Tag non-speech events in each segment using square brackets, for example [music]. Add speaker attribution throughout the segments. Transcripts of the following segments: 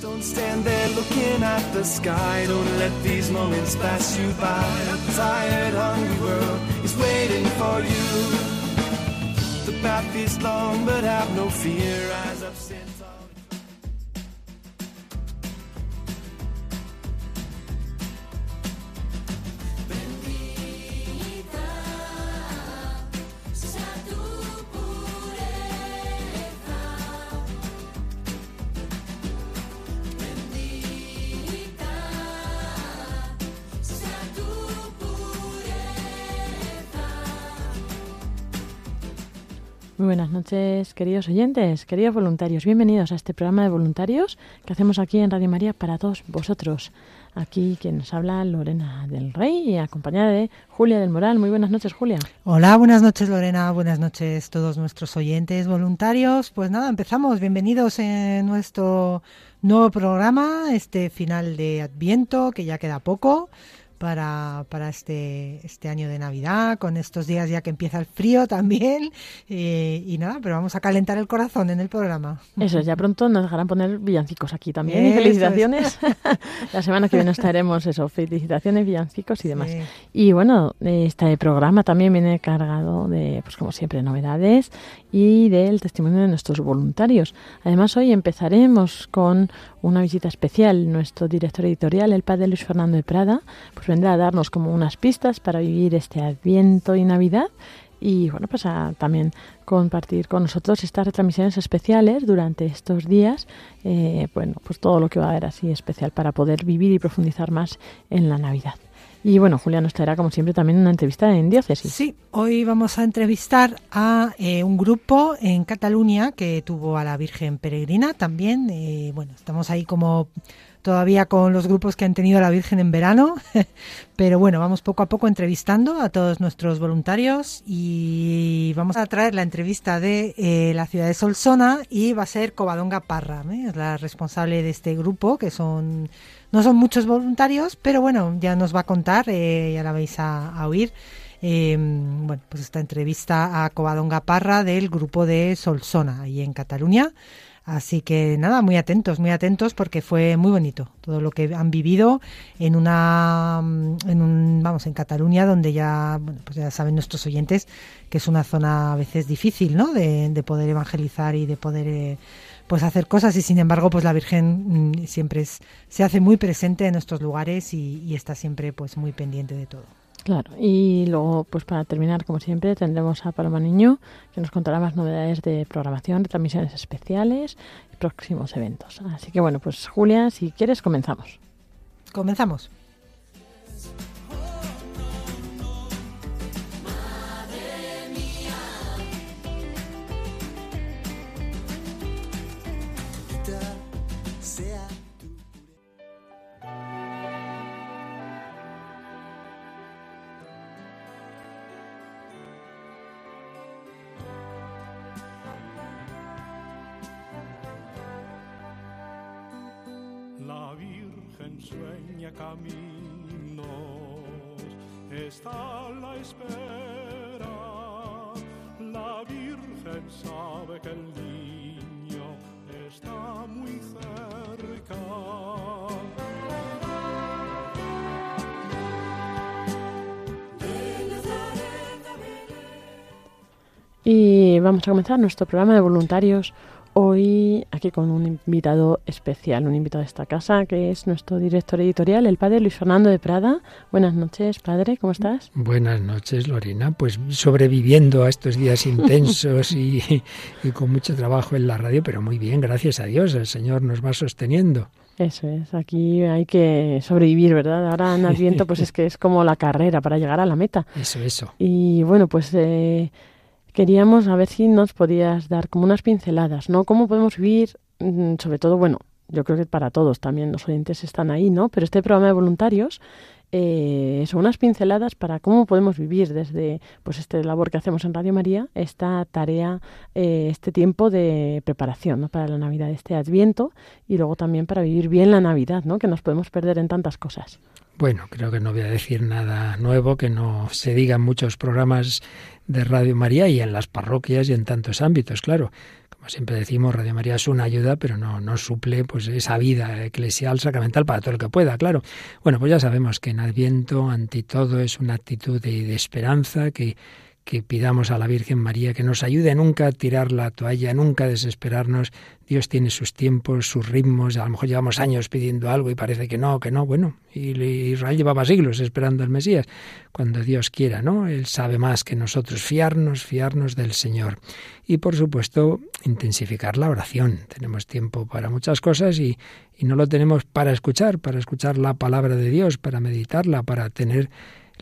Speaker 1: Don't stand there looking at the sky. Don't let these moments pass you by. A tired, hungry world is waiting for you. The path is long, but have no fear. Rise up, stand
Speaker 2: buenas noches, queridos oyentes, queridos voluntarios. Bienvenidos a este programa de voluntarios que hacemos aquí en Radio María para todos vosotros. Aquí quien nos habla, Lorena del Rey, y acompañada de Julia del Moral. Muy buenas noches, Julia.
Speaker 3: Hola, buenas noches Lorena, buenas noches todos nuestros oyentes voluntarios. Pues nada, empezamos. Bienvenidos en nuestro nuevo programa, este final de Adviento, que ya queda poco para, para este, este año de Navidad, con estos días ya que empieza el frío también. [laughs] eh, y nada, pero vamos a calentar el corazón en el programa.
Speaker 2: Eso es, ya pronto nos dejarán poner villancicos aquí también. Y
Speaker 3: Eso
Speaker 2: felicitaciones. [laughs] La semana que viene estaremos eso, felicitaciones, villancicos y demás.
Speaker 3: Sí.
Speaker 2: Y bueno, este programa también viene cargado de, pues como siempre, novedades y del testimonio de nuestros voluntarios. Además, hoy empezaremos con una visita especial. Nuestro director editorial, el padre Luis Fernando de Prada, pues vendrá a darnos como unas pistas para vivir este Adviento y Navidad. Y bueno, pues a también compartir con nosotros estas retransmisiones especiales durante estos días. eh, bueno, pues todo lo que va a haber así especial para poder vivir y profundizar más en la Navidad. Y bueno, Julia nos traerá, como siempre, también una entrevista en diócesis.
Speaker 3: Sí, hoy vamos a entrevistar a eh, un grupo en Cataluña que tuvo a la Virgen Peregrina también. eh, bueno, estamos ahí como todavía con los grupos que han tenido a la Virgen en verano, [laughs] pero bueno, vamos poco a poco entrevistando a todos nuestros voluntarios y vamos a traer la entrevista de eh, la ciudad de Solsona y va a ser Covadonga Parra, la responsable de este grupo que son no son muchos voluntarios, pero bueno, ya nos va a contar, eh, ya la vais a, oír. eh, bueno, pues esta entrevista a Covadonga Parra del grupo de Solsona, ahí en Cataluña. Así que nada, muy atentos, muy atentos porque fue muy bonito todo lo que han vivido en una, en un, vamos, en Cataluña donde ya, bueno, pues ya saben nuestros oyentes que es una zona a veces difícil, ¿no? De, de poder evangelizar y de poder, eh, pues hacer cosas y sin embargo, pues la Virgen mm, siempre es, se hace muy presente en estos lugares y, y está siempre, pues muy pendiente de todo.
Speaker 2: Claro, y luego, pues para terminar, como siempre, tendremos a Paloma Niño, que nos contará más novedades de programación, de transmisiones especiales y próximos eventos. Así que bueno, pues Julia, si quieres, comenzamos.
Speaker 3: Comenzamos.
Speaker 2: Vamos a comenzar nuestro programa de voluntarios hoy aquí con un invitado especial, un invitado de esta casa que es nuestro director editorial, el padre Luis Fernando de Prada. Buenas noches, padre, ¿cómo estás?
Speaker 4: Buenas noches, Lorena. Pues sobreviviendo a estos días intensos y, y con mucho trabajo en la radio, pero muy bien, gracias a Dios. El Señor nos va sosteniendo.
Speaker 2: Eso es, aquí hay que sobrevivir, ¿verdad? Ahora en Adviento pues es que es como la carrera para llegar a la meta.
Speaker 4: Eso, eso.
Speaker 2: Y bueno, pues eh, queríamos a ver si nos podías dar como unas pinceladas, ¿no? ¿Cómo podemos vivir, mm, sobre todo, bueno, yo creo que para todos también los oyentes están ahí, ¿no? Pero este programa de voluntarios eh, son unas pinceladas para cómo podemos vivir desde pues este labor que hacemos en Radio María, esta tarea, eh, este tiempo de preparación ¿no? para la Navidad, este Adviento y luego también para vivir bien la Navidad, ¿no? que nos podemos perder en tantas cosas.
Speaker 4: Bueno, creo que no voy a decir nada nuevo, que no se diga en muchos programas de Radio María y en las parroquias y en tantos ámbitos, claro. Como siempre decimos, Radio María es una ayuda, pero no, no suple pues esa vida eclesial sacramental para todo el que pueda, claro. Bueno, pues ya sabemos que en Adviento, ante todo, es una actitud de, de esperanza que que pidamos a la Virgen María que nos ayude a nunca tirar la toalla, nunca desesperarnos. Dios tiene sus tiempos, sus ritmos. A lo mejor llevamos años pidiendo algo y parece que no, que no. Bueno, y Israel llevaba siglos esperando al Mesías. Cuando Dios quiera, ¿no? Él sabe más que nosotros. Fiarnos, fiarnos del Señor. Y por supuesto, intensificar la oración. Tenemos tiempo para muchas cosas y, y no lo tenemos para escuchar, para escuchar la palabra de Dios, para meditarla, para tener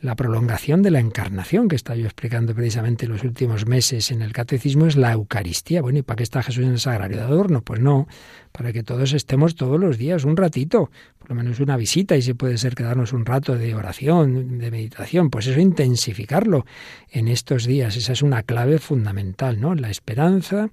Speaker 4: la prolongación de la encarnación que está yo explicando precisamente los últimos meses en el catecismo es la Eucaristía. Bueno, ¿y para qué está Jesús en el sagrario de adorno? Pues no, para que todos estemos todos los días, un ratito, por lo menos una visita, y si puede ser quedarnos un rato de oración, de meditación, pues eso intensificarlo en estos días. Esa es una clave fundamental, ¿no? La esperanza,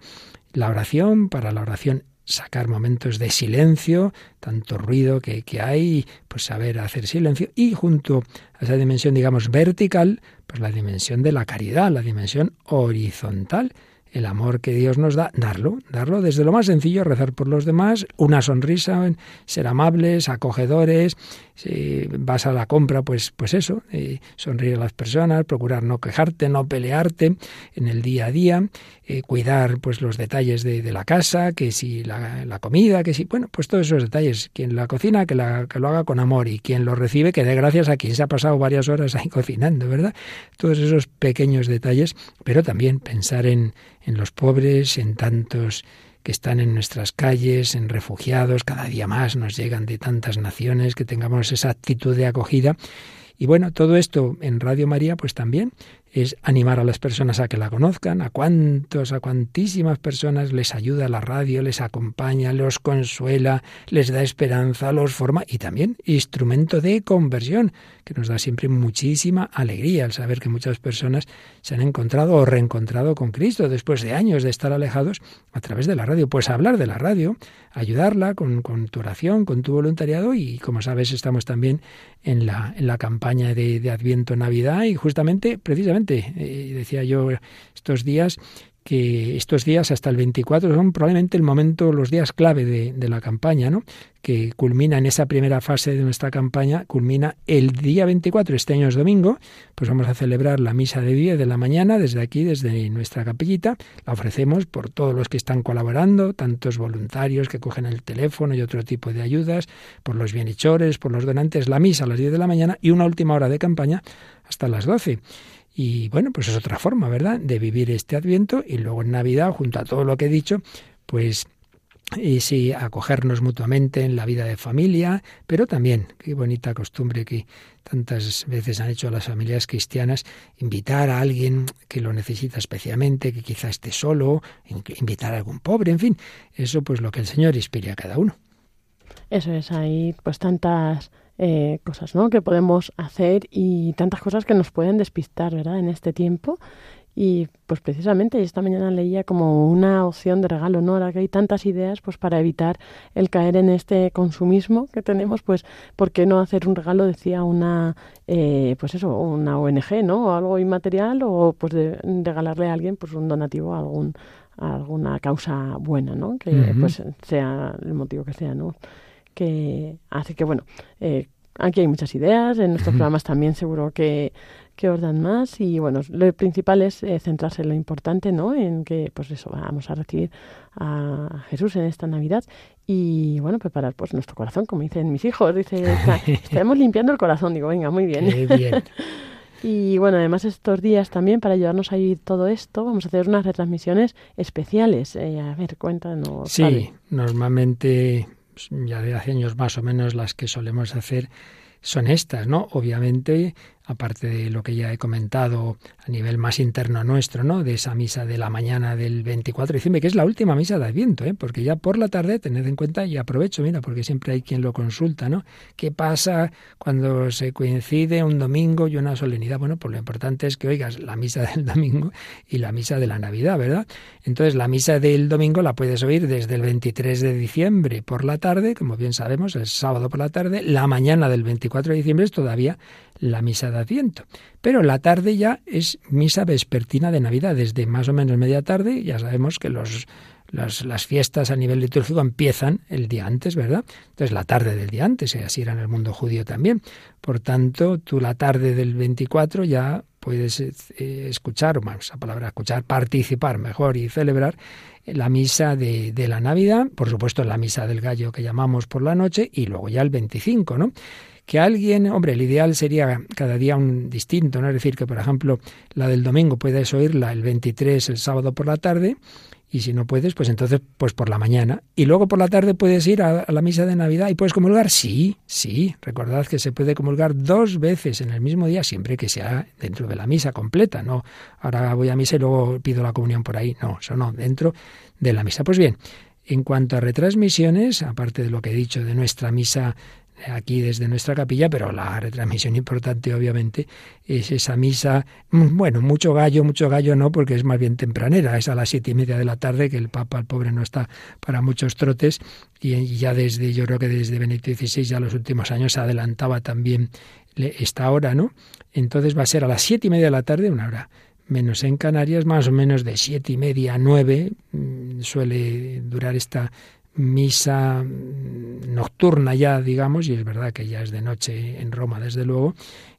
Speaker 4: la oración, para la oración sacar momentos de silencio, tanto ruido que, que, hay, pues saber hacer silencio, y junto a esa dimensión, digamos, vertical, pues la dimensión de la caridad, la dimensión horizontal, el amor que Dios nos da, darlo, darlo desde lo más sencillo, rezar por los demás, una sonrisa, ser amables, acogedores, si vas a la compra, pues, pues eso, eh, sonreír a las personas, procurar no quejarte, no pelearte en el día a día, eh, cuidar pues los detalles de, de, la casa, que si la, la, comida, que si, bueno, pues todos esos detalles, quien la cocina, que, la, que lo haga con amor y quien lo recibe, que dé gracias a quien se ha pasado varias horas ahí [laughs] cocinando, ¿verdad? Todos esos pequeños detalles, pero también pensar en, en los pobres, en tantos que están en nuestras calles, en refugiados, cada día más nos llegan de tantas naciones, que tengamos esa actitud de acogida. Y bueno, todo esto en Radio María, pues también es animar a las personas a que la conozcan, a cuántos, a cuantísimas personas les ayuda la radio, les acompaña, los consuela, les da esperanza, los forma y también instrumento de conversión, que nos da siempre muchísima alegría al saber que muchas personas se han encontrado o reencontrado con Cristo después de años de estar alejados a través de la radio. Pues hablar de la radio, ayudarla con, con tu oración, con tu voluntariado y como sabes estamos también en la, en la campaña de, de Adviento Navidad y justamente, precisamente, eh, decía yo estos días que estos días hasta el 24 son probablemente el momento, los días clave de, de, la campaña, ¿no? que culmina en esa primera fase de nuestra campaña, culmina el día 24, este año es domingo, pues vamos a celebrar la misa de 10 de la mañana desde aquí, desde nuestra capellita, la ofrecemos por todos los que están colaborando, tantos voluntarios que cogen el teléfono y otro tipo de ayudas, por los bienhechores, por los donantes, la misa a las 10 de la mañana y una última hora de campaña hasta las 12. Y bueno, pues es otra forma, ¿verdad?, de vivir este Adviento y luego en Navidad, junto a todo lo que he dicho, pues y sí, acogernos mutuamente en la vida de familia, pero también, qué bonita costumbre que tantas veces han hecho las familias cristianas, invitar a alguien que lo necesita especialmente, que quizá esté solo, invitar a algún pobre, en fin, eso pues lo que el Señor inspire a cada uno.
Speaker 2: Eso es, hay pues tantas eh, cosas ¿no? que podemos hacer y tantas cosas que nos pueden despistar ¿verdad? en este tiempo. Y pues precisamente esta mañana leía como una opción de regalo, ¿no? Ahora que hay tantas ideas, pues para evitar el caer en este consumismo que tenemos, pues ¿por qué no hacer un regalo? Decía una, eh, pues eso, una ONG, ¿no? O algo inmaterial o pues de, regalarle a alguien pues un donativo a algún a alguna causa buena, ¿no? Que uh -huh. pues sea el motivo que sea, ¿no? Que hace que, bueno, eh, aquí hay muchas ideas, en nuestros programas también seguro que, que os dan más y, bueno, lo principal es eh, centrarse en lo importante, ¿no? En que, pues eso, vamos a recibir a Jesús en esta Navidad y, bueno, preparar pues nuestro corazón, como dicen mis hijos, dice, [laughs] estamos limpiando el corazón, digo, venga, muy bien.
Speaker 4: Qué bien. [laughs]
Speaker 2: Y bueno, además estos días también para ayudarnos a vivir todo esto, vamos a hacer unas retransmisiones especiales. Eh, a ver, cuéntanos.
Speaker 4: Sí, normalmente ya de hace años más o menos las que solemos hacer son estas, ¿no? Obviamente aparte de lo que ya he comentado a nivel más interno nuestro, ¿no? De esa misa de la mañana del 24 de diciembre, que es la última misa de Adviento, ¿eh? Porque ya por la tarde, tened en cuenta y aprovecho, mira, porque siempre hay quien lo consulta, ¿no? ¿Qué pasa cuando se coincide un domingo y una solemnidad? Bueno, pues lo importante es que oigas la misa [laughs] del domingo y la misa de la Navidad, ¿verdad? Entonces, la misa del domingo la puedes oír desde el 23 de diciembre por la tarde, como bien sabemos, el sábado por la tarde, la mañana del 24 de diciembre es todavía la misa de Adviento. Pero la tarde ya es misa vespertina de Navidad, desde más o menos media tarde, ya sabemos que los, las, fiestas a nivel litúrgico empiezan el día antes, ¿verdad? Entonces la tarde del día antes, y así era en el mundo judío también. Por tanto, tú la tarde del 24 ya puedes eh, escuchar, o más, esa palabra escuchar, participar mejor y celebrar la misa de, de la Navidad, por supuesto la misa del gallo que llamamos por la noche, y luego ya el 25, ¿no? que alguien, hombre, el ideal sería cada día un distinto, ¿no? Es decir, que por ejemplo la del domingo puedes oírla el 23 el sábado por la tarde y si no puedes, pues entonces pues por la mañana y luego por la tarde puedes ir a, la misa de Navidad y puedes comulgar. Sí, sí, recordad que se puede comulgar dos veces en el mismo día siempre que sea dentro de la misa completa, no ahora voy a misa y luego pido la comunión por ahí, no, eso no, dentro de la misa. Pues bien, en cuanto a retransmisiones, aparte de lo que he dicho de nuestra misa aquí desde nuestra capilla, pero la retransmisión importante obviamente es esa misa, mm, bueno, mucho gallo, mucho gallo no, porque es más bien tempranera, es a las siete y media de la tarde, que el Papa, el pobre, no está para muchos trotes, y ya desde, yo creo que desde Benedicto XVI, ya los últimos años, se adelantaba también esta hora, ¿no? Entonces va a ser a las siete y media de la tarde, una hora menos en Canarias, más o menos de siete y media a nueve, mm, suele durar esta misa nocturna ya, digamos, y es verdad que ya es de noche en Roma, desde luego,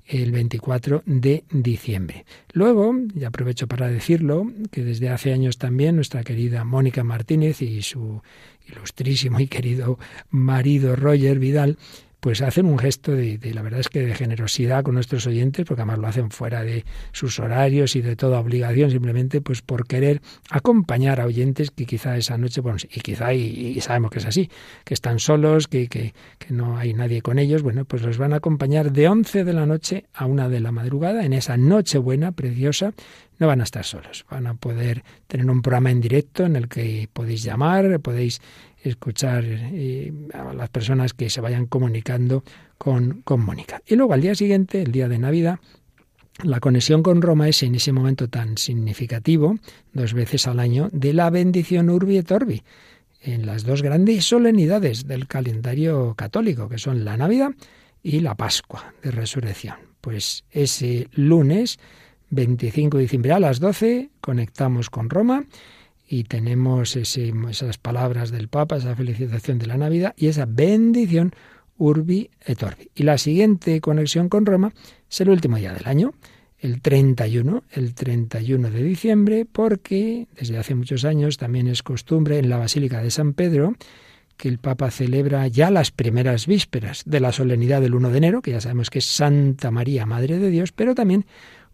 Speaker 4: el 24 de diciembre. Luego, y aprovecho para decirlo, que desde hace años también nuestra querida Mónica Martínez y su ilustrísimo y querido marido Roger Vidal pues hacen un gesto de, la verdad es que de generosidad con nuestros oyentes, porque además lo hacen fuera de sus horarios y de toda obligación, simplemente pues por querer acompañar a oyentes que quizá esa noche, bueno, y quizá, y, sabemos que es así, que están solos, que, que, que, no hay nadie con ellos, bueno, pues los van a acompañar de 11 de la noche a una de la madrugada, en esa noche buena, preciosa, no van a estar solos, van a poder tener un programa en directo en el que podéis llamar, podéis escuchar eh, a las personas que se vayan comunicando con, con Mónica. Y luego al día siguiente, el día de Navidad, la conexión con Roma es en ese momento tan significativo, dos veces al año, de la bendición Urbi et Orbi, en las dos grandes solemnidades del calendario católico, que son la Navidad y la Pascua de Resurrección. Pues ese lunes 25 de diciembre a las 12 conectamos con Roma y tenemos esas palabras del Papa, esa felicitación de la Navidad y esa bendición urbi et orbi. Y la siguiente conexión con Roma es el último día del año, el 31, el 31 de diciembre, porque desde hace muchos años también es costumbre en la Basílica de San Pedro que el Papa celebra ya las primeras vísperas de la solemnidad del 1 de enero, que ya sabemos que es Santa María, Madre de Dios, pero también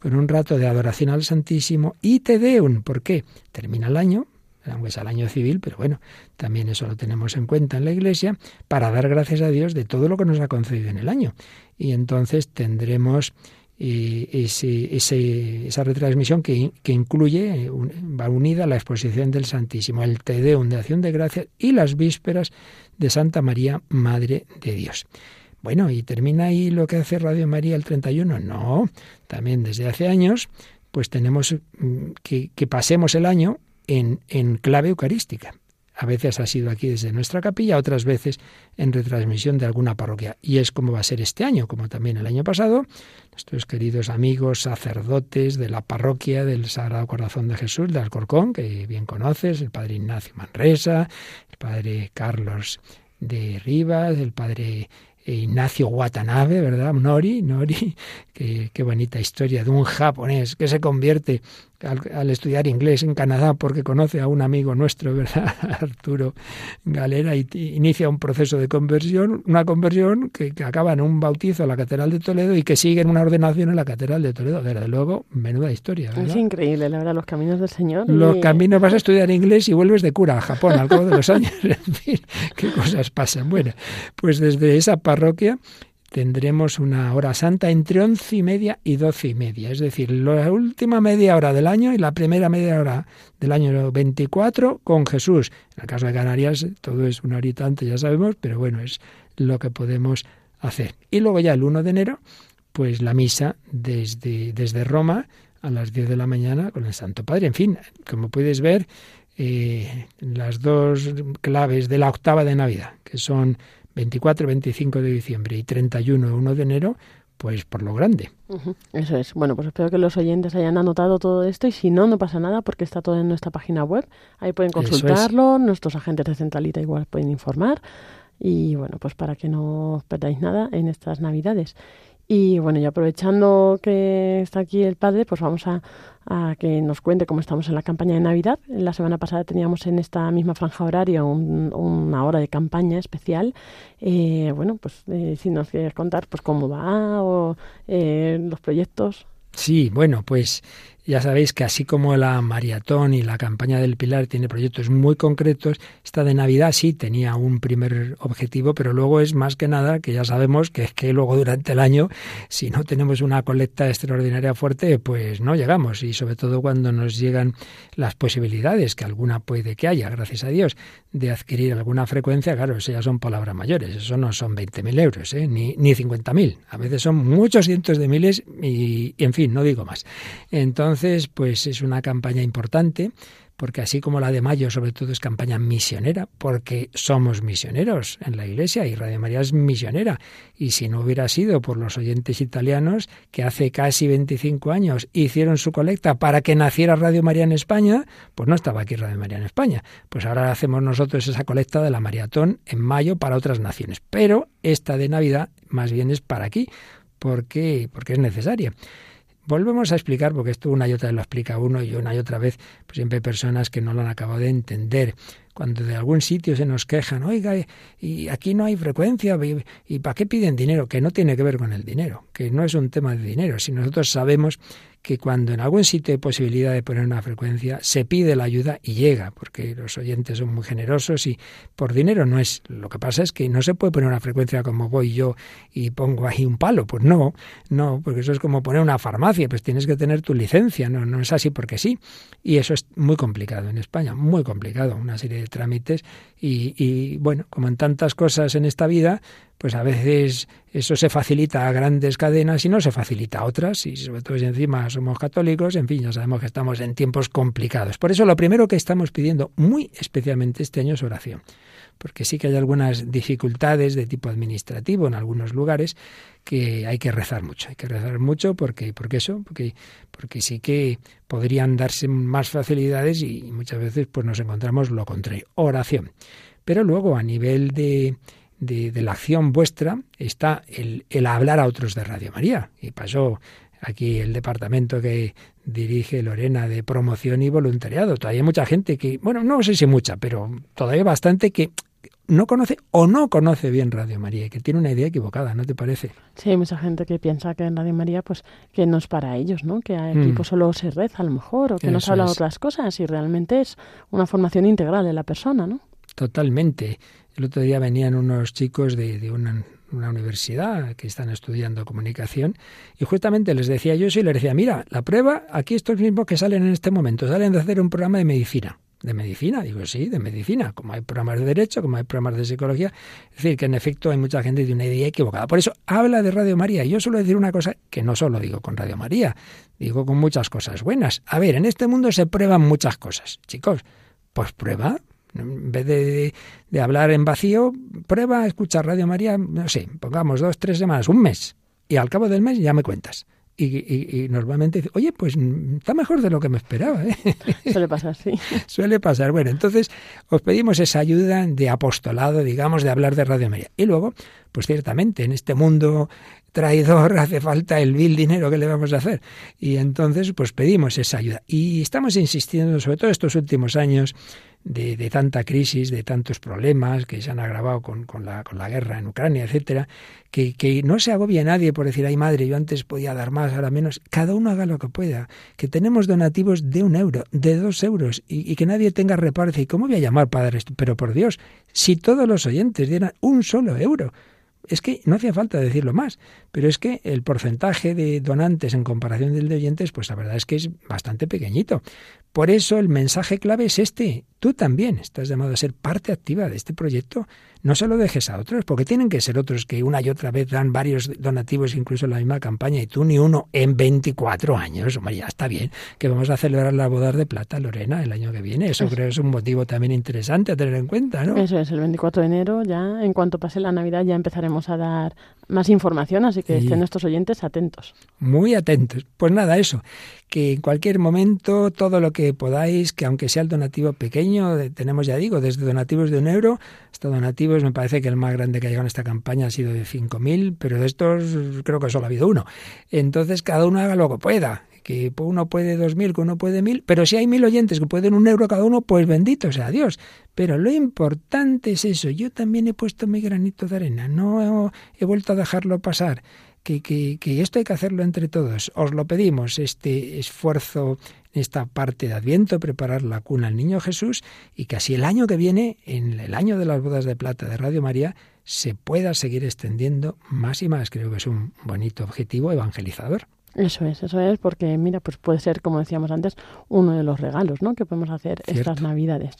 Speaker 4: con un rato de adoración al Santísimo y Te Deum. ¿Por qué? Termina el año, aunque es el año civil, pero bueno, también eso lo tenemos en cuenta en la Iglesia, para dar gracias a Dios de todo lo que nos ha concedido en el año. Y entonces tendremos eh, esa retransmisión que, que incluye, va unida a la exposición del Santísimo, el Te Deum de acción de gracias y las vísperas de Santa María, Madre de Dios. Bueno, ¿y termina ahí lo que hace Radio María el 31? No, también desde hace años, pues tenemos mm, que, pasemos el año en, en clave eucarística. A veces ha sido aquí desde nuestra capilla, otras veces en retransmisión de alguna parroquia. Y es como va a ser este año, como también el año pasado. Nuestros queridos amigos sacerdotes de la parroquia del Sagrado Corazón de Jesús de Alcorcón, que bien conoces, el padre Ignacio Manresa, el padre Carlos de Rivas, el padre Ignacio Watanabe, ¿verdad? Nori, Nori, [laughs] qué, qué bonita historia de un japonés que se convierte al, estudiar inglés en Canadá porque conoce a un amigo nuestro, [laughs] ¿verdad? Arturo Galera, y inicia un proceso de conversión, una conversión que, acaba en un bautizo en la Catedral de Toledo y que sigue en una ordenación en la Catedral de Toledo. Desde luego, menuda historia. ¿verdad?
Speaker 2: Es increíble, la verdad, los caminos del Señor.
Speaker 4: Los caminos, vas a [laughs] estudiar inglés y vuelves de cura a Japón al cabo de los años. [laughs] en fin, qué cosas pasan. Bueno, pues desde esa parroquia tendremos una hora santa entre once y media y doce y media. Es decir, la última media hora del año y la primera media hora del año 24 con Jesús. En el caso de Canarias todo es una horita antes, ya sabemos, pero bueno, es lo que podemos hacer. Y luego ya el 1 de enero, pues la misa desde, desde Roma a las 10 de la mañana con el Santo Padre. En fin, como puedes ver, eh, las dos claves de la octava de Navidad, que son 24 25 de diciembre y 31 1 de enero, pues por lo grande.
Speaker 2: Eso es. Bueno, pues espero que los oyentes hayan anotado todo esto y si no, no pasa nada porque está todo en nuestra página web. Ahí pueden consultarlo, nuestros agentes de Centralita igual pueden informar y bueno, pues para que no os perdáis nada en estas Navidades. Y bueno, y aprovechando que está aquí el padre, pues vamos a, que nos cuente cómo estamos en la campaña de Navidad. La semana pasada teníamos en esta misma franja horaria una hora de campaña especial. Eh, bueno, pues eh, si nos quieres contar pues cómo va o eh, los proyectos.
Speaker 4: Sí, bueno, pues ya sabéis que así como la maratón y la campaña del Pilar tiene proyectos muy concretos, esta de Navidad sí tenía un primer objetivo, pero luego es más que nada que ya sabemos que es que luego durante el año, si no tenemos una colecta extraordinaria fuerte, pues no llegamos. Y sobre todo cuando nos llegan las posibilidades, que alguna puede que haya, gracias a Dios, de adquirir alguna frecuencia, claro, eso son palabras mayores, eso no son 20.000 euros, ¿eh? ni, ni 50.000, a veces son muchos cientos de miles y, y en fin, no digo más. Entonces, entonces, pues es una campaña importante, porque así como la de mayo, sobre todo es campaña misionera, porque somos misioneros en la Iglesia y Radio María es misionera. Y si no hubiera sido por los oyentes italianos que hace casi 25 años hicieron su colecta para que naciera Radio María en España, pues no estaba aquí Radio María en España. Pues ahora hacemos nosotros esa colecta de la maratón en mayo para otras naciones. Pero esta de Navidad más bien es para aquí, porque, porque es necesaria. Volvemos a explicar, porque esto una y otra vez lo explica uno y una y otra vez, pues siempre hay personas que no lo han acabado de entender. Cuando de algún sitio se nos quejan, oiga, y aquí no hay frecuencia, ¿y para qué piden dinero? Que no tiene que ver con el dinero, que no es un tema de dinero. Si nosotros sabemos que cuando en algún sitio hay posibilidad de poner una frecuencia, se pide la ayuda y llega, porque los oyentes son muy generosos y por dinero no es. Lo que pasa es que no se puede poner una frecuencia como voy yo y pongo ahí un palo. Pues no, no, porque eso es como poner una farmacia, pues tienes que tener tu licencia, no, no es así porque sí. Y eso es muy complicado en España, muy complicado, una serie de trámites. Y, y bueno, como en tantas cosas en esta vida, pues a veces eso se facilita a grandes cadenas y no se facilita a otras, y sobre todo si encima somos católicos, en fin, ya sabemos que estamos en tiempos complicados. Por eso lo primero que estamos pidiendo muy especialmente este año es oración, porque sí que hay algunas dificultades de tipo administrativo en algunos lugares que hay que rezar mucho, hay que rezar mucho porque, porque eso, porque, porque sí que podrían darse más facilidades y muchas veces pues nos encontramos lo contrario, oración. Pero luego a nivel de de, la acción vuestra está el, el, hablar a otros de Radio María. Y pasó aquí el departamento que dirige Lorena de promoción y voluntariado. Todavía hay mucha gente que, bueno, no sé si mucha, pero todavía bastante que no conoce o no conoce bien Radio María, que tiene una idea equivocada, ¿no te parece?
Speaker 2: Sí, hay mucha gente que piensa que en Radio María, pues, que no es para ellos, ¿no? Que aquí mm. pues, solo se reza a lo mejor, o que no se habla de otras cosas, y realmente es una formación integral de la persona, ¿no?
Speaker 4: Totalmente. El otro día venían unos chicos de, una, universidad que están estudiando comunicación y justamente les decía yo eso y les decía, mira, la prueba, aquí estos mismos que salen en este momento, salen de hacer un programa de medicina. ¿De medicina? Digo, sí, de medicina. Como hay programas de derecho, como hay programas de psicología. Es decir, que en efecto hay mucha gente de una idea equivocada. Por eso habla de Radio María. Y yo suelo decir una cosa que no solo digo con Radio María, digo con muchas cosas buenas. A ver, en este mundo se prueban muchas cosas. Chicos, pues prueba, en vez de, de, hablar en vacío, prueba a escuchar Radio María, no sé, pongamos dos, tres semanas, un mes. Y al cabo del mes ya me cuentas. Y, y, y, normalmente dice, oye, pues está mejor de lo que me esperaba. ¿eh? [laughs]
Speaker 2: Suele pasar, sí. [laughs]
Speaker 4: Suele pasar. Bueno, entonces os pedimos esa ayuda de apostolado, digamos, de hablar de Radio María. Y luego, pues ciertamente, en este mundo traidor [laughs] hace falta el vil dinero que le vamos a hacer. Y entonces, pues pedimos esa ayuda. Y estamos insistiendo, sobre todo estos últimos años, de, tanta crisis, de tantos problemas que se han agravado con, con, la, con la guerra en Ucrania, etcétera, que, que no se agobie nadie por decir, ay madre, yo antes podía dar más, ahora menos. Cada uno haga lo que pueda. Que tenemos donativos de un euro, de dos euros, y, y que nadie tenga reparo. ¿Y cómo voy a llamar para dar esto? Pero por Dios, si todos los oyentes dieran un solo euro, es que no hacía falta decirlo más, pero es que el porcentaje de donantes en comparación del de oyentes, pues la verdad es que es bastante pequeñito. Por eso el mensaje clave es este. Tú también estás llamado a ser parte activa de este proyecto. No se lo dejes a otros, porque tienen que ser otros que una y otra vez dan varios donativos, incluso en la misma campaña, y tú ni uno en 24 años. Hombre, ya está bien que vamos a celebrar la boda de plata, Lorena, el año que viene. Eso creo que es un motivo también interesante a tener en cuenta, ¿no?
Speaker 2: Eso es, el 24 de enero ya, en cuanto pase la Navidad, ya empezaremos a dar más información, así que estén nuestros oyentes atentos.
Speaker 4: Muy atentos. Pues nada, eso, que en cualquier momento todo lo que podáis, que aunque sea el donativo pequeño, tenemos ya digo, desde donativos de un euro hasta donativos, me parece que el más grande que ha llegado en esta campaña ha sido de 5.000, pero de estos creo que solo ha habido uno. Entonces cada uno haga lo que pueda que uno puede dos mil, que uno puede mil, pero si hay mil oyentes que pueden un euro cada uno, pues bendito sea Dios. Pero lo importante es eso. Yo también he puesto mi granito de arena, no he, vuelto a dejarlo pasar. Que, que, que, esto hay que hacerlo entre todos. Os lo pedimos, este esfuerzo esta parte de Adviento, preparar la cuna al niño Jesús y que así el año que viene, en el año de las bodas de plata de Radio María, se pueda seguir extendiendo más y más. Creo que es un bonito objetivo evangelizador.
Speaker 2: Eso es, eso es, porque mira, pues puede ser, como decíamos antes, uno de los regalos ¿no? que podemos hacer estas Navidades.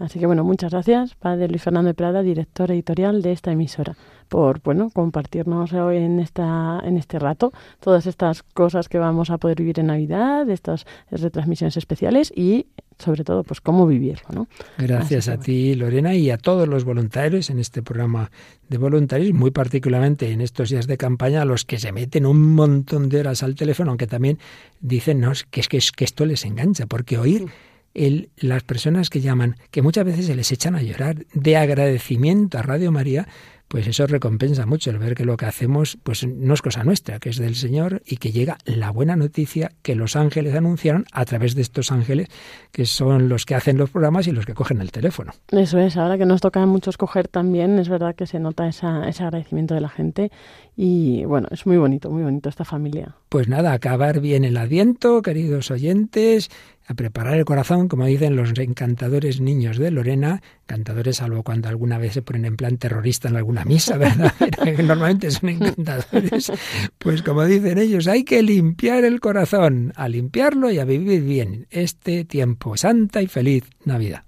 Speaker 2: Así que bueno, muchas gracias, Padre Luis Fernando de Prada, director editorial de esta emisora, por bueno, compartirnos hoy en esta, en este rato todas estas cosas que vamos a poder vivir en Navidad, estas retransmisiones especiales y sobre todo, pues cómo vivirlo, ¿no?
Speaker 4: Gracias a ti, Lorena, y a todos los voluntarios en este programa de voluntarios, muy particularmente en estos días de campaña, a los que se meten un montón de horas al teléfono, aunque también dicen no, que, es que, que esto les engancha, porque oír el, las personas que llaman, que muchas veces se les echan a llorar de agradecimiento a Radio María, pues eso recompensa mucho el ver que lo que hacemos pues no es cosa nuestra, que es del Señor y que llega la buena noticia que los ángeles anunciaron a través de estos ángeles que son los que hacen los programas y los que cogen el teléfono.
Speaker 2: Eso es, ahora que nos toca a muchos coger también, es verdad que se nota esa, ese agradecimiento de la gente y bueno, es muy bonito, muy bonito esta familia.
Speaker 4: Pues nada, acabar bien el adviento, queridos oyentes, a preparar el corazón, como dicen los encantadores niños de Lorena, encantadores salvo cuando alguna vez se ponen en plan terrorista en alguna misa, [laughs] ¿verdad? normalmente son encantadores. Pues como dicen ellos, hay que limpiar el corazón, a limpiarlo y a vivir bien este tiempo. Santa y feliz Navidad.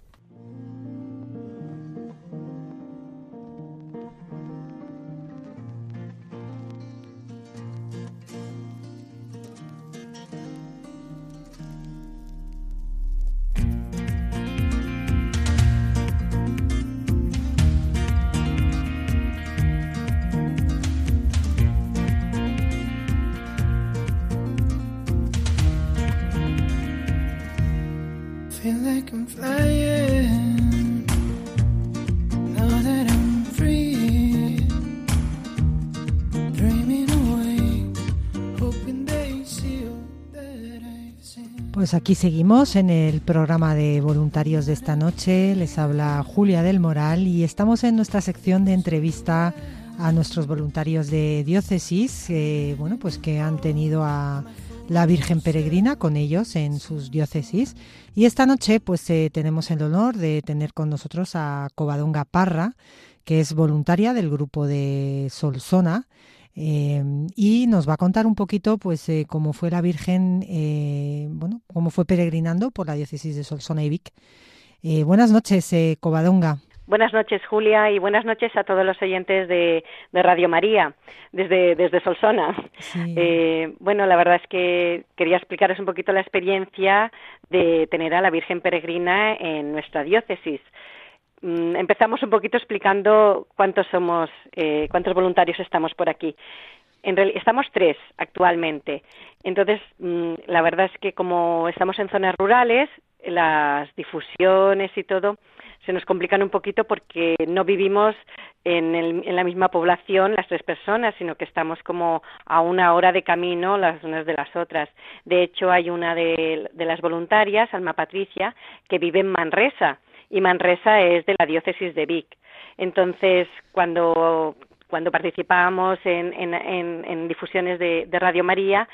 Speaker 3: Pues aquí seguimos en el programa de voluntarios de esta noche. Les habla Julia del Moral y estamos en nuestra sección de entrevista a nuestros voluntarios de diócesis, bueno, pues que han tenido a la Virgen Peregrina con ellos en sus diócesis. Y esta noche, pues eh, tenemos el honor de tener con nosotros a Covadonga Parra, que es voluntaria del grupo de Solsona Em, y nos va a contar un poquito, pues, eh, cómo fue la Virgen, eh, bueno, cómo fue peregrinando por la diócesis de Solsona y Vic. Eh, buenas noches, Covadonga.
Speaker 5: Buenas noches, Julia, y buenas noches a todos los oyentes de, Radio María desde, desde Solsona. bueno, la verdad es que quería explicaros un poquito la experiencia de tener a la Virgen Peregrina en nuestra diócesis. Mm, empezamos un poquito explicando cuántos somos, eh, cuántos voluntarios estamos por aquí. En estamos tres actualmente. Entonces, mm, la verdad es que como estamos en zonas rurales, las difusiones y todo se nos complican un poquito porque no vivimos en, en, la misma población las tres personas, sino que estamos como a una hora de camino las unas de las otras. De hecho, hay una de, las voluntarias, Alma Patricia, que vive en Manresa y Manresa es de la diócesis de Vic. Entonces, cuando, cuando participábamos en, en, en, difusiones de, de, Radio María,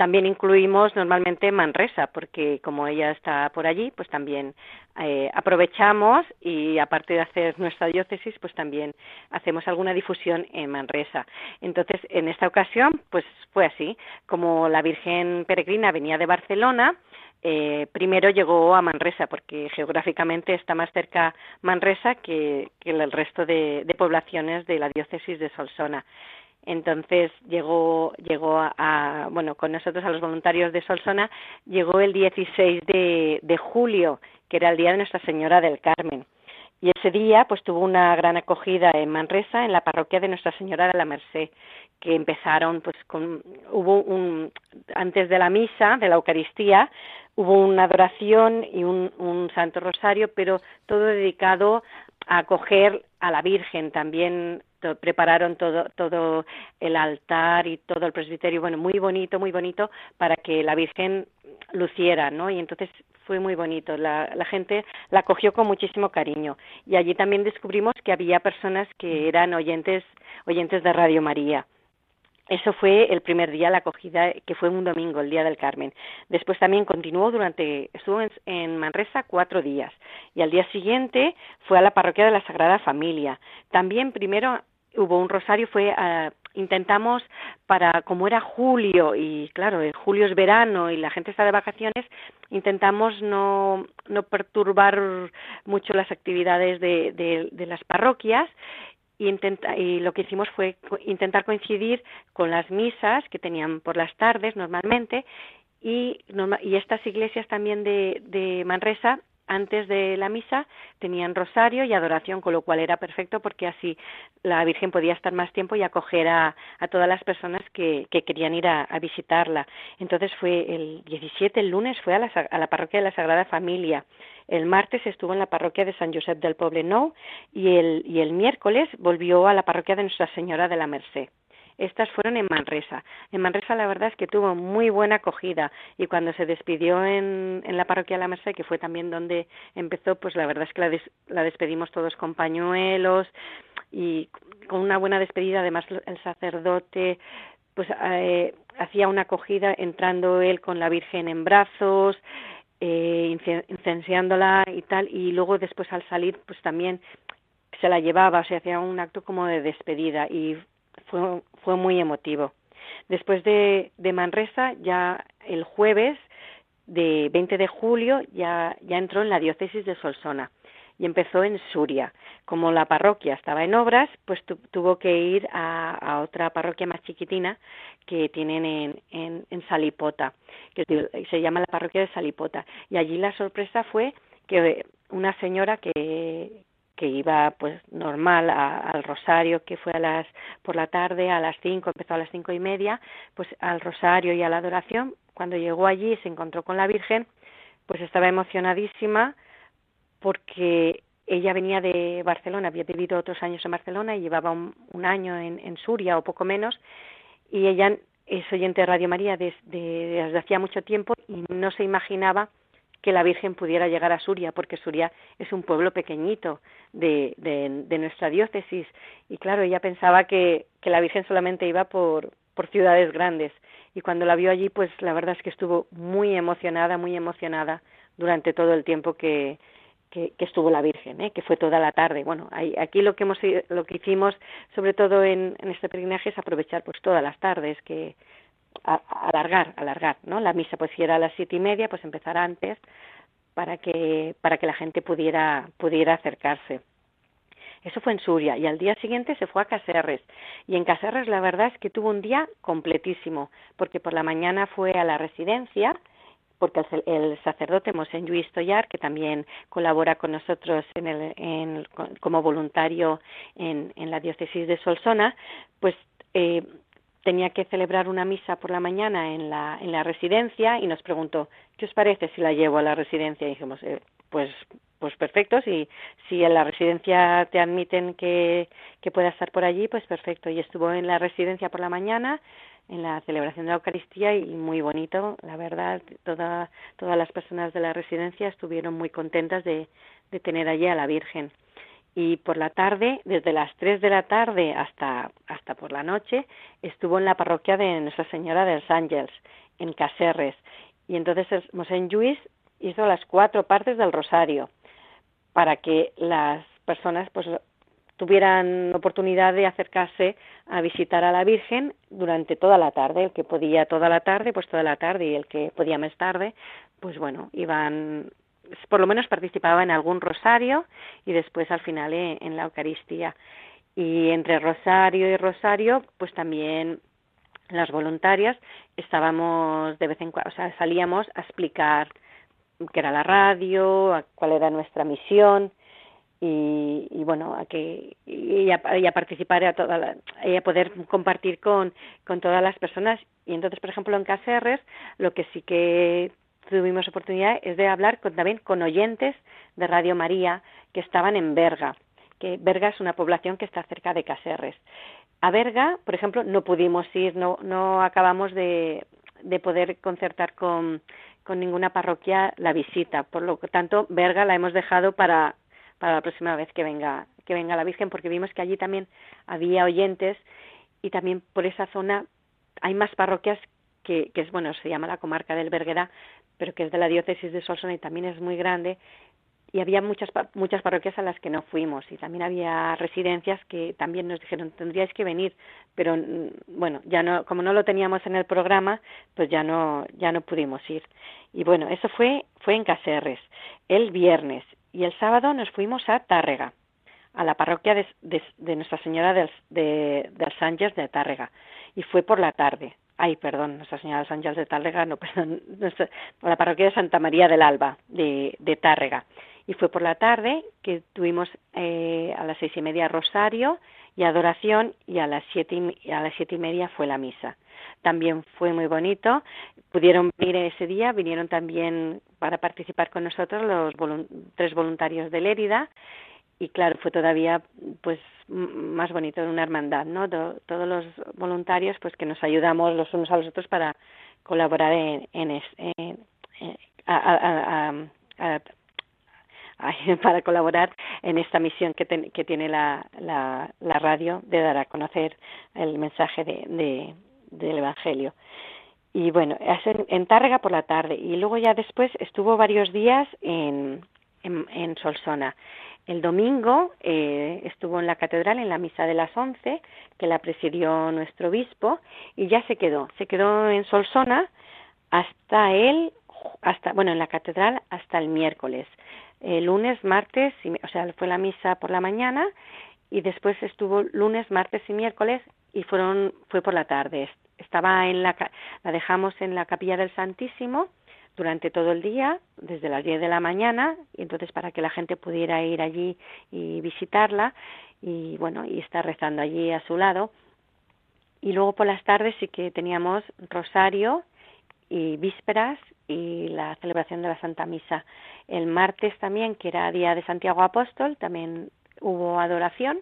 Speaker 5: también incluimos normalmente Manresa, porque como ella está por allí, pues también eh, aprovechamos y aparte de hacer nuestra diócesis, pues también hacemos alguna difusión en Manresa. Entonces, en esta ocasión, pues fue así. Como la Virgen Peregrina venía de Barcelona, eh, primero llegó a Manresa, porque geográficamente está más cerca Manresa que, el resto de, poblaciones de la diócesis de Solsona. Entonces llegó, llegó a, bueno, con nosotros a los voluntarios de Solsona, llegó el 16 de, de julio, que era el día de Nuestra Señora del Carmen. Y ese día, pues tuvo una gran acogida en Manresa, en la parroquia de Nuestra Señora de la Merced, que empezaron, pues, con, hubo un, antes de la misa, de la Eucaristía, hubo una adoración y un, un Santo Rosario, pero todo dedicado a acoger a la Virgen. También prepararon todo, todo el altar y todo el presbiterio, bueno, muy bonito, muy bonito, para que la Virgen luciera, ¿no? Y entonces fue muy bonito. La, la gente la cogió con muchísimo cariño. Y allí también descubrimos que había personas que eran oyentes, oyentes de Radio María. Eso fue el primer día, la acogida, que fue un domingo, el Día del Carmen. Después también continuó durante, estuvo en, Manresa cuatro días. Y al día siguiente fue a la parroquia de la Sagrada Familia. También primero hubo un rosario, fue a, intentamos para como era julio y claro en julio es verano y la gente está de vacaciones intentamos no no perturbar mucho las actividades de, de, de las parroquias y, lo que hicimos fue intentar coincidir con las misas que tenían por las tardes normalmente y, y estas iglesias también de Manresa antes de la misa tenían rosario y adoración, con lo cual era perfecto porque así la Virgen podía estar más tiempo y acoger a, a todas las personas que, que querían ir a, a, visitarla. Entonces fue el 17, el lunes fue a la, a la parroquia de la Sagrada Familia. El martes estuvo en la parroquia de San Josep del Poblenou y el, y el miércoles volvió a la parroquia de Nuestra Señora de la Merced. Estas fueron en Manresa. En Manresa la verdad es que tuvo muy buena acogida y cuando se despidió en, en la parroquia la Merced, que fue también donde empezó, pues la verdad es que la, la despedimos todos con pañuelos y con una buena despedida. Además el sacerdote pues eh, hacía una acogida entrando él con la Virgen en brazos, eh, y tal, y luego después al salir pues también se la llevaba, o sea, hacía un acto como de despedida y fue, fue muy emotivo. Después de, de Manresa, ya el jueves de 20 de julio, ya, ya entró en la diócesis de Solsona y empezó en Suria. Como la parroquia estaba en obras, pues tuvo que ir a, a, otra parroquia más chiquitina que tienen en, en, en Salipota, que se llama la parroquia de Salipota. Y allí la sorpresa fue que una señora que, que iba pues normal al rosario que fue a las por la tarde a las cinco empezó a las cinco y media pues al rosario y a la adoración. Cuando llegó allí se encontró con la Virgen pues estaba emocionadísima porque ella venía de Barcelona había vivido otros años en Barcelona y llevaba un, un año en, en, Suria o poco menos y ella es oyente de Radio María desde, desde hacía mucho tiempo y no se imaginaba que la Virgen pudiera llegar a Suria, porque Suria es un pueblo pequeñito de, nuestra diócesis. Y claro, ella pensaba que, que la Virgen solamente iba por, por ciudades grandes. Y cuando la vio allí, pues la verdad es que estuvo muy emocionada, muy emocionada durante todo el tiempo que, que, estuvo la Virgen, ¿eh? que fue toda la tarde. Bueno, aquí lo que hemos, lo que hicimos, sobre todo en, en este peregrinaje, es aprovechar pues todas las tardes, que a, alargar, alargar, ¿no? La misa pues si era a las siete y media, pues empezar antes para que para que la gente pudiera pudiera acercarse. Eso fue en Suria y al día siguiente se fue a Caserres. Y en Caserres la verdad es que tuvo un día completísimo, porque por la mañana fue a la residencia, porque el, el sacerdote Mosén Luis Toyar, que también colabora con nosotros en el, en, como voluntario en, en la diócesis de Solsona, pues eh, tenía que celebrar una misa por la mañana en la, en la residencia y nos preguntó, ¿qué os parece si la llevo a la residencia? Y dijimos, eh, pues, pues perfecto, si, si en la residencia te admiten que, que pueda estar por allí, pues perfecto. Y estuvo en la residencia por la mañana, en la celebración de la Eucaristía y muy bonito, la verdad, toda, todas las personas de la residencia estuvieron muy contentas de, de tener allí a la Virgen y por la tarde, desde las 3 de la tarde hasta, hasta por la noche, estuvo en la parroquia de Nuestra Señora de los Ángeles en Caserres. Y entonces Mosén Lluís hizo las cuatro partes del rosario para que las personas pues tuvieran oportunidad de acercarse a visitar a la Virgen durante toda la tarde. El que podía toda la tarde, pues toda la tarde, y el que podía más tarde, pues bueno, iban, por lo menos participaba en algún rosario y después al final en la Eucaristía. Y entre rosario y rosario, pues también las voluntarias estábamos de vez en cuando, o sea, salíamos a explicar qué era la radio, cuál era nuestra misión y, y bueno, a que y a, y a participar a toda la, y a poder compartir con, con todas las personas y entonces, por ejemplo, en Caserres lo que sí que tuvimos oportunidad es de hablar con, también con oyentes de Radio María que estaban en Berga, que Berga es una población que está cerca de Caserres. A Berga, por ejemplo, no pudimos ir, no, no acabamos de, de poder concertar con, con ninguna parroquia la visita. Por lo tanto, Berga la hemos dejado para, para la próxima vez que venga, que venga la Virgen, porque vimos que allí también había oyentes y también por esa zona hay más parroquias que, que es, bueno, se llama la comarca del Berguera, pero que es de la diócesis de Solsona y también es muy grande. Y había muchas muchas parroquias a las que no fuimos. Y también había residencias que también nos dijeron tendríais que venir pero mm, bueno ya no como no lo teníamos en el programa pues ya no ya no pudimos ir. Y bueno eso fue fue en Caserres el viernes. Y el sábado nos fuimos a Tárrega a la parroquia de, de, de Nuestra Señora del, de, del Sánchez de Tárrega y fue por la tarde ay, perdón, Nuestra Señora de Sánchez de Tárrega, no, [laughs] perdón, nuestra, la parroquia de Santa María del Alba de, de Tárrega y fue por la tarde que tuvimos eh, a las seis y media rosario y adoración y a las siete y, a las siete y media fue la misa. También fue muy bonito. Pudieron venir ese día, vinieron también para participar con nosotros los tres voluntarios de Lérida y claro, fue todavía pues más bonito, una hermandad, ¿no? todos los voluntarios pues que nos ayudamos los unos a los otros para colaborar en, en, en, a, [laughs] para colaborar en esta misión que, que tiene la, la, la, radio de dar a conocer el mensaje de, de, del Evangelio. Y bueno, en, en Tárrega por la tarde y luego ya después estuvo varios días en, en, en Solsona. El domingo eh, estuvo en la catedral en la misa de las once, que la presidió nuestro obispo, y ya se quedó. Se quedó en Solsona hasta el, hasta, bueno, en la catedral hasta el miércoles eh, lunes, martes, y, o sea, fue la misa por la mañana y después estuvo lunes, martes y miércoles y fueron fue por la tarde. Estaba en la la dejamos en la Capilla del Santísimo durante todo el día, desde las 10 de la mañana, y entonces para que la gente pudiera ir allí y visitarla y bueno, y estar rezando allí a su lado. Y luego por las tardes sí que teníamos rosario y vísperas y la celebración de la Santa Misa. El martes también, que era día de Santiago Apóstol, también hubo adoración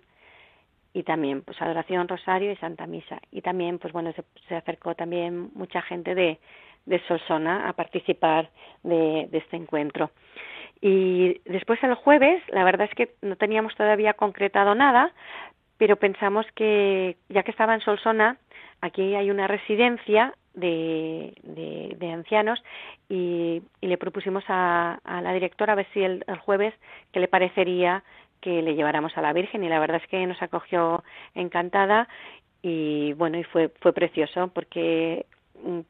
Speaker 5: y también pues adoración, rosario y Santa Misa. Y también pues bueno, se, se acercó también mucha gente de, de Solsona a participar de, de este encuentro. Y después el jueves, la verdad es que no teníamos todavía concretado nada, pero pensamos que ya que estaba en Solsona, aquí hay una residencia de, de, ancianos y, y, le propusimos a, a, la directora a ver si el, el jueves que le parecería que le lleváramos a la Virgen y la verdad es que nos acogió encantada y bueno y fue fue precioso porque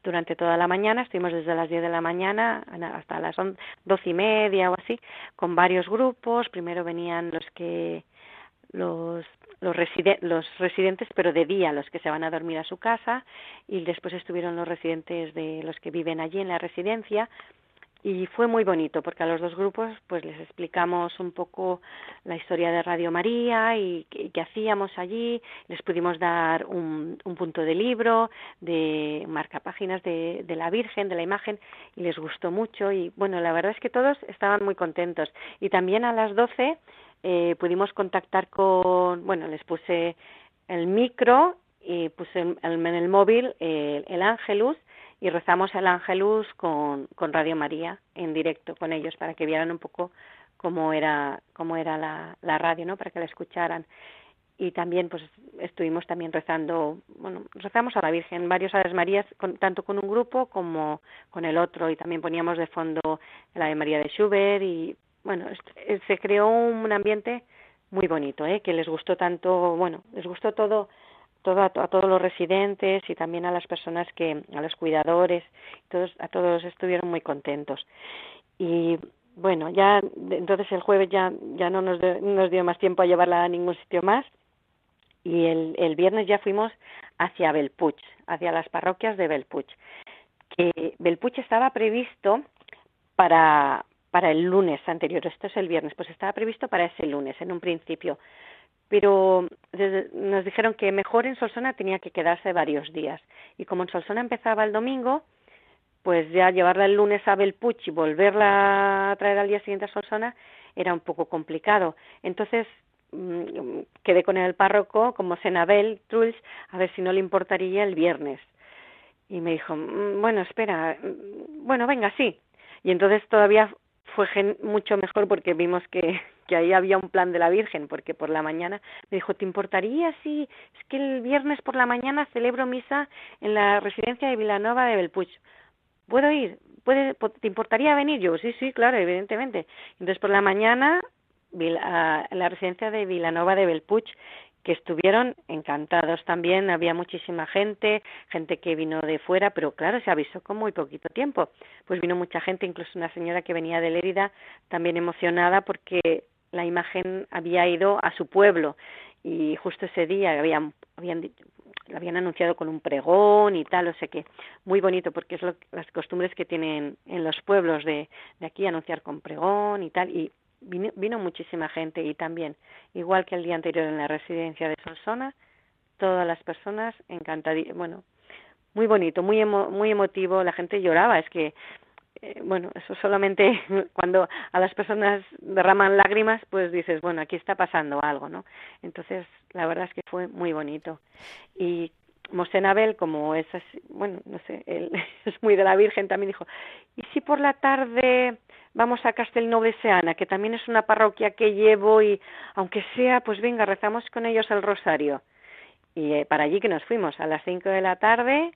Speaker 5: durante toda la mañana, estuvimos desde las 10 de la mañana hasta las doce y media o así, con varios grupos. Primero venían los que los los, reside los residentes, pero de día, los que se van a dormir a su casa, y después estuvieron los residentes de los que viven allí en la residencia, y fue muy bonito porque a los dos grupos pues les explicamos un poco la historia de Radio María y qué hacíamos allí. Les pudimos dar un, un, punto de libro de marcapáginas de, de la Virgen de la imagen y les gustó mucho. Y bueno la verdad es que todos estaban muy contentos. Y también a las doce eh, pudimos contactar con, bueno, les puse el micro y puse en el, móvil el, el Ángelus y rezamos el Ángelus con, con Radio María en directo con ellos para que vieran un poco cómo era, cómo era la, la radio, ¿no? Para que la escucharan. y también pues estuvimos también rezando, bueno, rezamos a la Virgen varios Aves Marías, tanto con un grupo como con el otro y también poníamos de fondo la Ave María de Schubert y bueno, se creó un ambiente muy bonito, ¿eh? que les gustó tanto, bueno, les gustó todo, todo a, todos los residentes y también a las personas que, a los cuidadores, todos, a todos estuvieron muy contentos. Y bueno, ya entonces el jueves ya, ya no nos, nos dio más tiempo a llevarla a ningún sitio más y el, el viernes ya fuimos hacia Belpuch, hacia las parroquias de Belpuch. Que Belpuch estaba previsto para, para el lunes anterior, esto es el viernes, pues estaba previsto para ese lunes en un principio, pero nos dijeron que mejor en Solsona tenía que quedarse varios días y como en Solsona empezaba el domingo, pues ya llevarla el lunes a Belpuch y volverla a traer al día siguiente a Solsona era un poco complicado. Entonces mm, quedé con el párroco como Senabel Truls a ver si no le importaría el viernes. Y me dijo, mm, bueno, espera, mm, bueno, venga, sí. Y entonces todavía fue mucho mejor porque vimos que, que ahí había un plan de la Virgen, porque por la mañana me dijo, ¿te importaría si es que el viernes por la mañana celebro misa en la residencia de Vilanova de Belpuch? ¿Puedo ir? ¿Puede, ¿Te importaría venir? Yo, sí, sí, claro, evidentemente. Entonces por la mañana la residencia de Vilanova de Belpuch que estuvieron encantados también, había muchísima gente, gente que vino de fuera, pero claro, se avisó con muy poquito tiempo. Pues vino mucha gente, incluso una señora que venía de Lérida, también emocionada porque la imagen había ido a su pueblo. Y justo ese día habían, habían habían anunciado con un pregón y tal, o sea que muy bonito porque es lo, las costumbres que tienen en los pueblos de, de aquí anunciar con pregón y tal. Y vino, muchísima gente y también, igual que el día anterior en la residencia de Solsona, todas las personas encantadas, bueno, muy bonito, muy muy emotivo, la gente lloraba, es que eh, bueno, eso solamente [laughs] cuando a las personas derraman lágrimas, pues dices, bueno, aquí está pasando algo, ¿no? Entonces, la verdad es que fue muy bonito. Y Mosenabel, como es así, bueno, no sé, él [laughs] es muy de la Virgen, también dijo, ¿y si por la tarde vamos a Castelnau de Seana, que también es una parroquia que llevo y aunque sea, pues venga, rezamos con ellos el rosario. Y eh, para allí que nos fuimos a las cinco de la tarde,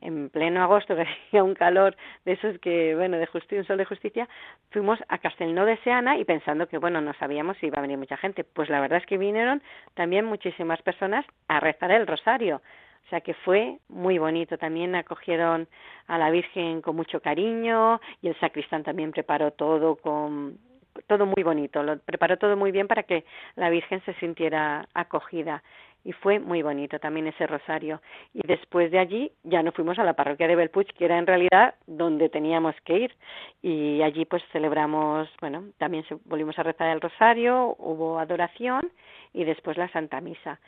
Speaker 5: en pleno agosto, [laughs] que hacía un calor de esos que, bueno, de justicia, un sol de justicia, fuimos a Castelnau de Seana y pensando que, bueno, no sabíamos si iba a venir mucha gente. Pues la verdad es que vinieron también muchísimas personas a rezar el rosario. O sea que fue muy bonito. También acogieron a la Virgen con mucho cariño y el sacristán también preparó todo con todo muy bonito. Lo preparó todo muy bien para que la Virgen se sintiera acogida y fue muy bonito también ese rosario. Y después de allí ya no fuimos a la parroquia de Belpuch, que era en realidad donde teníamos que ir. Y allí pues celebramos, bueno, también volvimos a rezar el rosario, hubo adoración y después la Santa Misa.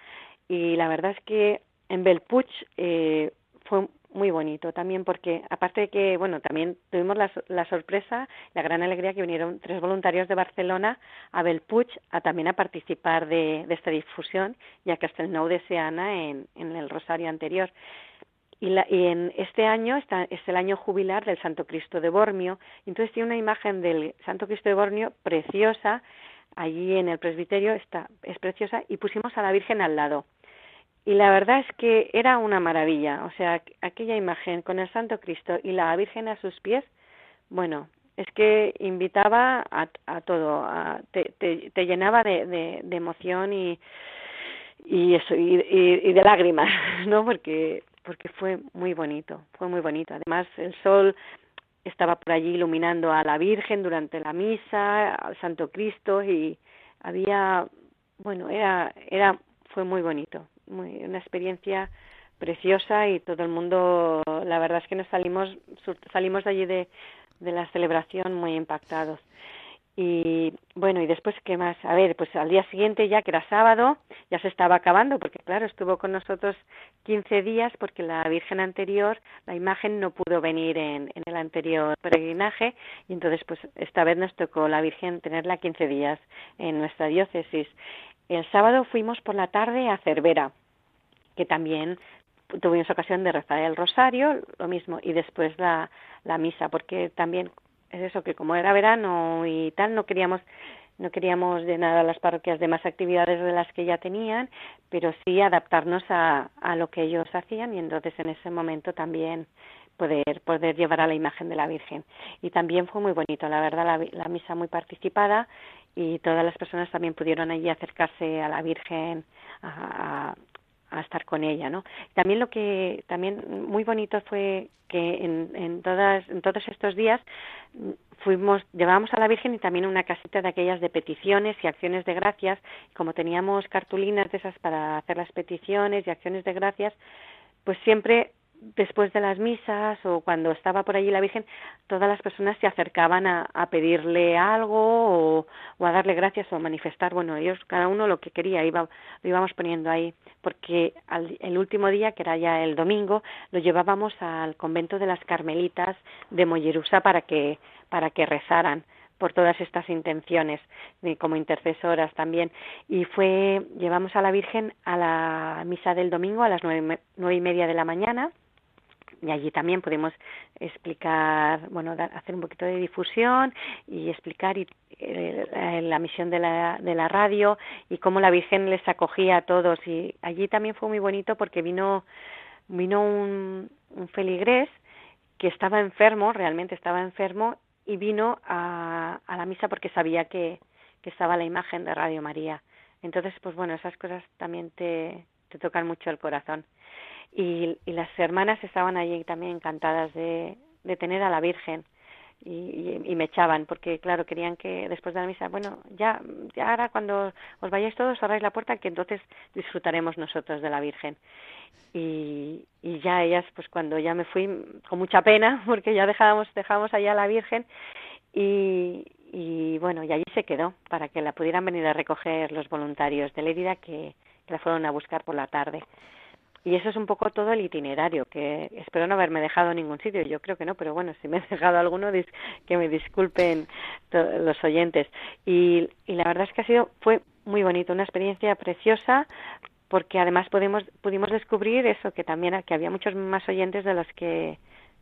Speaker 5: Y la verdad es que en Belpuch eh, fue muy bonito también porque aparte de que bueno también tuvimos la, la, sorpresa la gran alegría que vinieron tres voluntarios de Barcelona a Belpuch a también a participar de, de esta difusión y a Castelnou de Seana en, en el rosario anterior. Y, la, y en este año está, es el año jubilar del Santo Cristo de Bormio. Entonces tiene una imagen del Santo Cristo de Bormio preciosa. Allí en el presbiterio está es preciosa. Y pusimos a la Virgen al lado y la verdad es que era una maravilla, o sea, aquella imagen con el Santo Cristo y la Virgen a sus pies, bueno, es que invitaba a, a todo, a, te, te, te, llenaba de, de, de emoción y, y eso y, y, y, de lágrimas, [laughs] ¿no? Porque porque fue muy bonito, fue muy bonito. Además, el sol estaba por allí iluminando a la Virgen durante la misa, al Santo Cristo y había, bueno, era era fue muy bonito, muy, una experiencia preciosa y todo el mundo, la verdad es que nos salimos, salimos de allí de, de la celebración muy impactados. Y bueno, y después, ¿qué más? A ver, pues al día siguiente ya, que era sábado, ya se estaba acabando, porque claro, estuvo con nosotros 15 días, porque la Virgen anterior, la imagen no pudo venir en, en el anterior peregrinaje, y entonces, pues esta vez nos tocó la Virgen tenerla 15 días en nuestra diócesis. El sábado fuimos por la tarde a Cervera, que también tuvimos ocasión de rezar el rosario, lo mismo, y después la, la misa, porque también es eso, que como era verano y tal, no queríamos no queríamos llenar a las parroquias de más actividades de las que ya tenían, pero sí adaptarnos a, a lo que ellos hacían y entonces en ese momento también poder poder llevar a la imagen de la Virgen. Y también fue muy bonito, la verdad, la, misa muy participada y todas las personas también pudieron allí acercarse a la Virgen a, a estar con ella, ¿no? También lo que también muy bonito fue que en, en todas en todos estos días fuimos llevábamos a la Virgen y también una casita de aquellas de peticiones y acciones de gracias, como teníamos cartulinas de esas para hacer las peticiones y acciones de gracias, pues siempre después de las misas o cuando estaba por allí la Virgen, todas las personas se acercaban a, a pedirle algo o, o, a darle gracias o a manifestar, bueno, ellos cada uno lo que quería, iba, lo íbamos poniendo ahí, porque al, el último día, que era ya el domingo, lo llevábamos al convento de las Carmelitas de Mollerusa para que, para que rezaran por todas estas intenciones como intercesoras también. Y fue llevamos a la Virgen a la misa del domingo a las nueve, nueve y media de la mañana y allí también podemos explicar, bueno, dar, hacer un poquito de difusión y explicar y, eh, la misión de la, de la radio y cómo la Virgen les acogía a todos. Y allí también fue muy bonito porque vino, vino un, un feligrés que estaba enfermo, realmente estaba enfermo, y vino a, a la misa porque sabía que, que estaba la imagen de Radio María. Entonces, pues bueno, esas cosas también te, te tocan mucho el corazón y, y las hermanas estaban allí también encantadas de, tener a la Virgen. Y, me echaban porque claro querían que después de la misa bueno ya, ya ahora cuando os vayáis todos cerráis la puerta que entonces disfrutaremos nosotros de la Virgen y, y ya ellas pues cuando ya me fui con mucha pena [laughs] porque ya dejábamos dejábamos allá a la Virgen y, y bueno y allí se quedó para que la pudieran venir a recoger los voluntarios de Lérida que la fueron a buscar por la tarde y eso es un poco todo el itinerario, que espero no haberme dejado en ningún sitio, yo creo que no, pero bueno, si me he [laughs] dejado alguno, que me disculpen los oyentes. Y, y la verdad es que ha sido, fue muy bonito, una experiencia preciosa, porque además pudimos, pudimos descubrir eso, que también que había muchos más oyentes de los que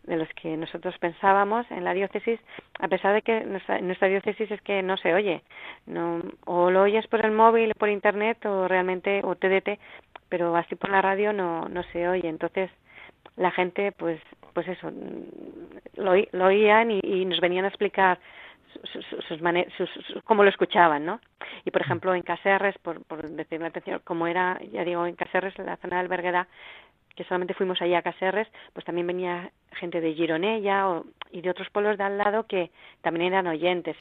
Speaker 5: de los que nosotros pensábamos en la diócesis, a pesar de que nuestra, nuestra diócesis es que no se oye, no, o lo oyes por el móvil, por internet, o realmente, o TDT, pero así por la radio no, no se oye. Entonces, la gente, pues, pues eso, lo, lo oían y, y nos venían a explicar sus, sus, sus, sus, cómo lo escuchaban, ¿no? Y por ejemplo en Caserres, por, por decir la atención, como era, ya digo, en Caserres, en la zona del Bergueda, que solamente fuimos allá a Caserres, pues también venía gente de Gironella y de otros pueblos de al lado que también eran oyentes.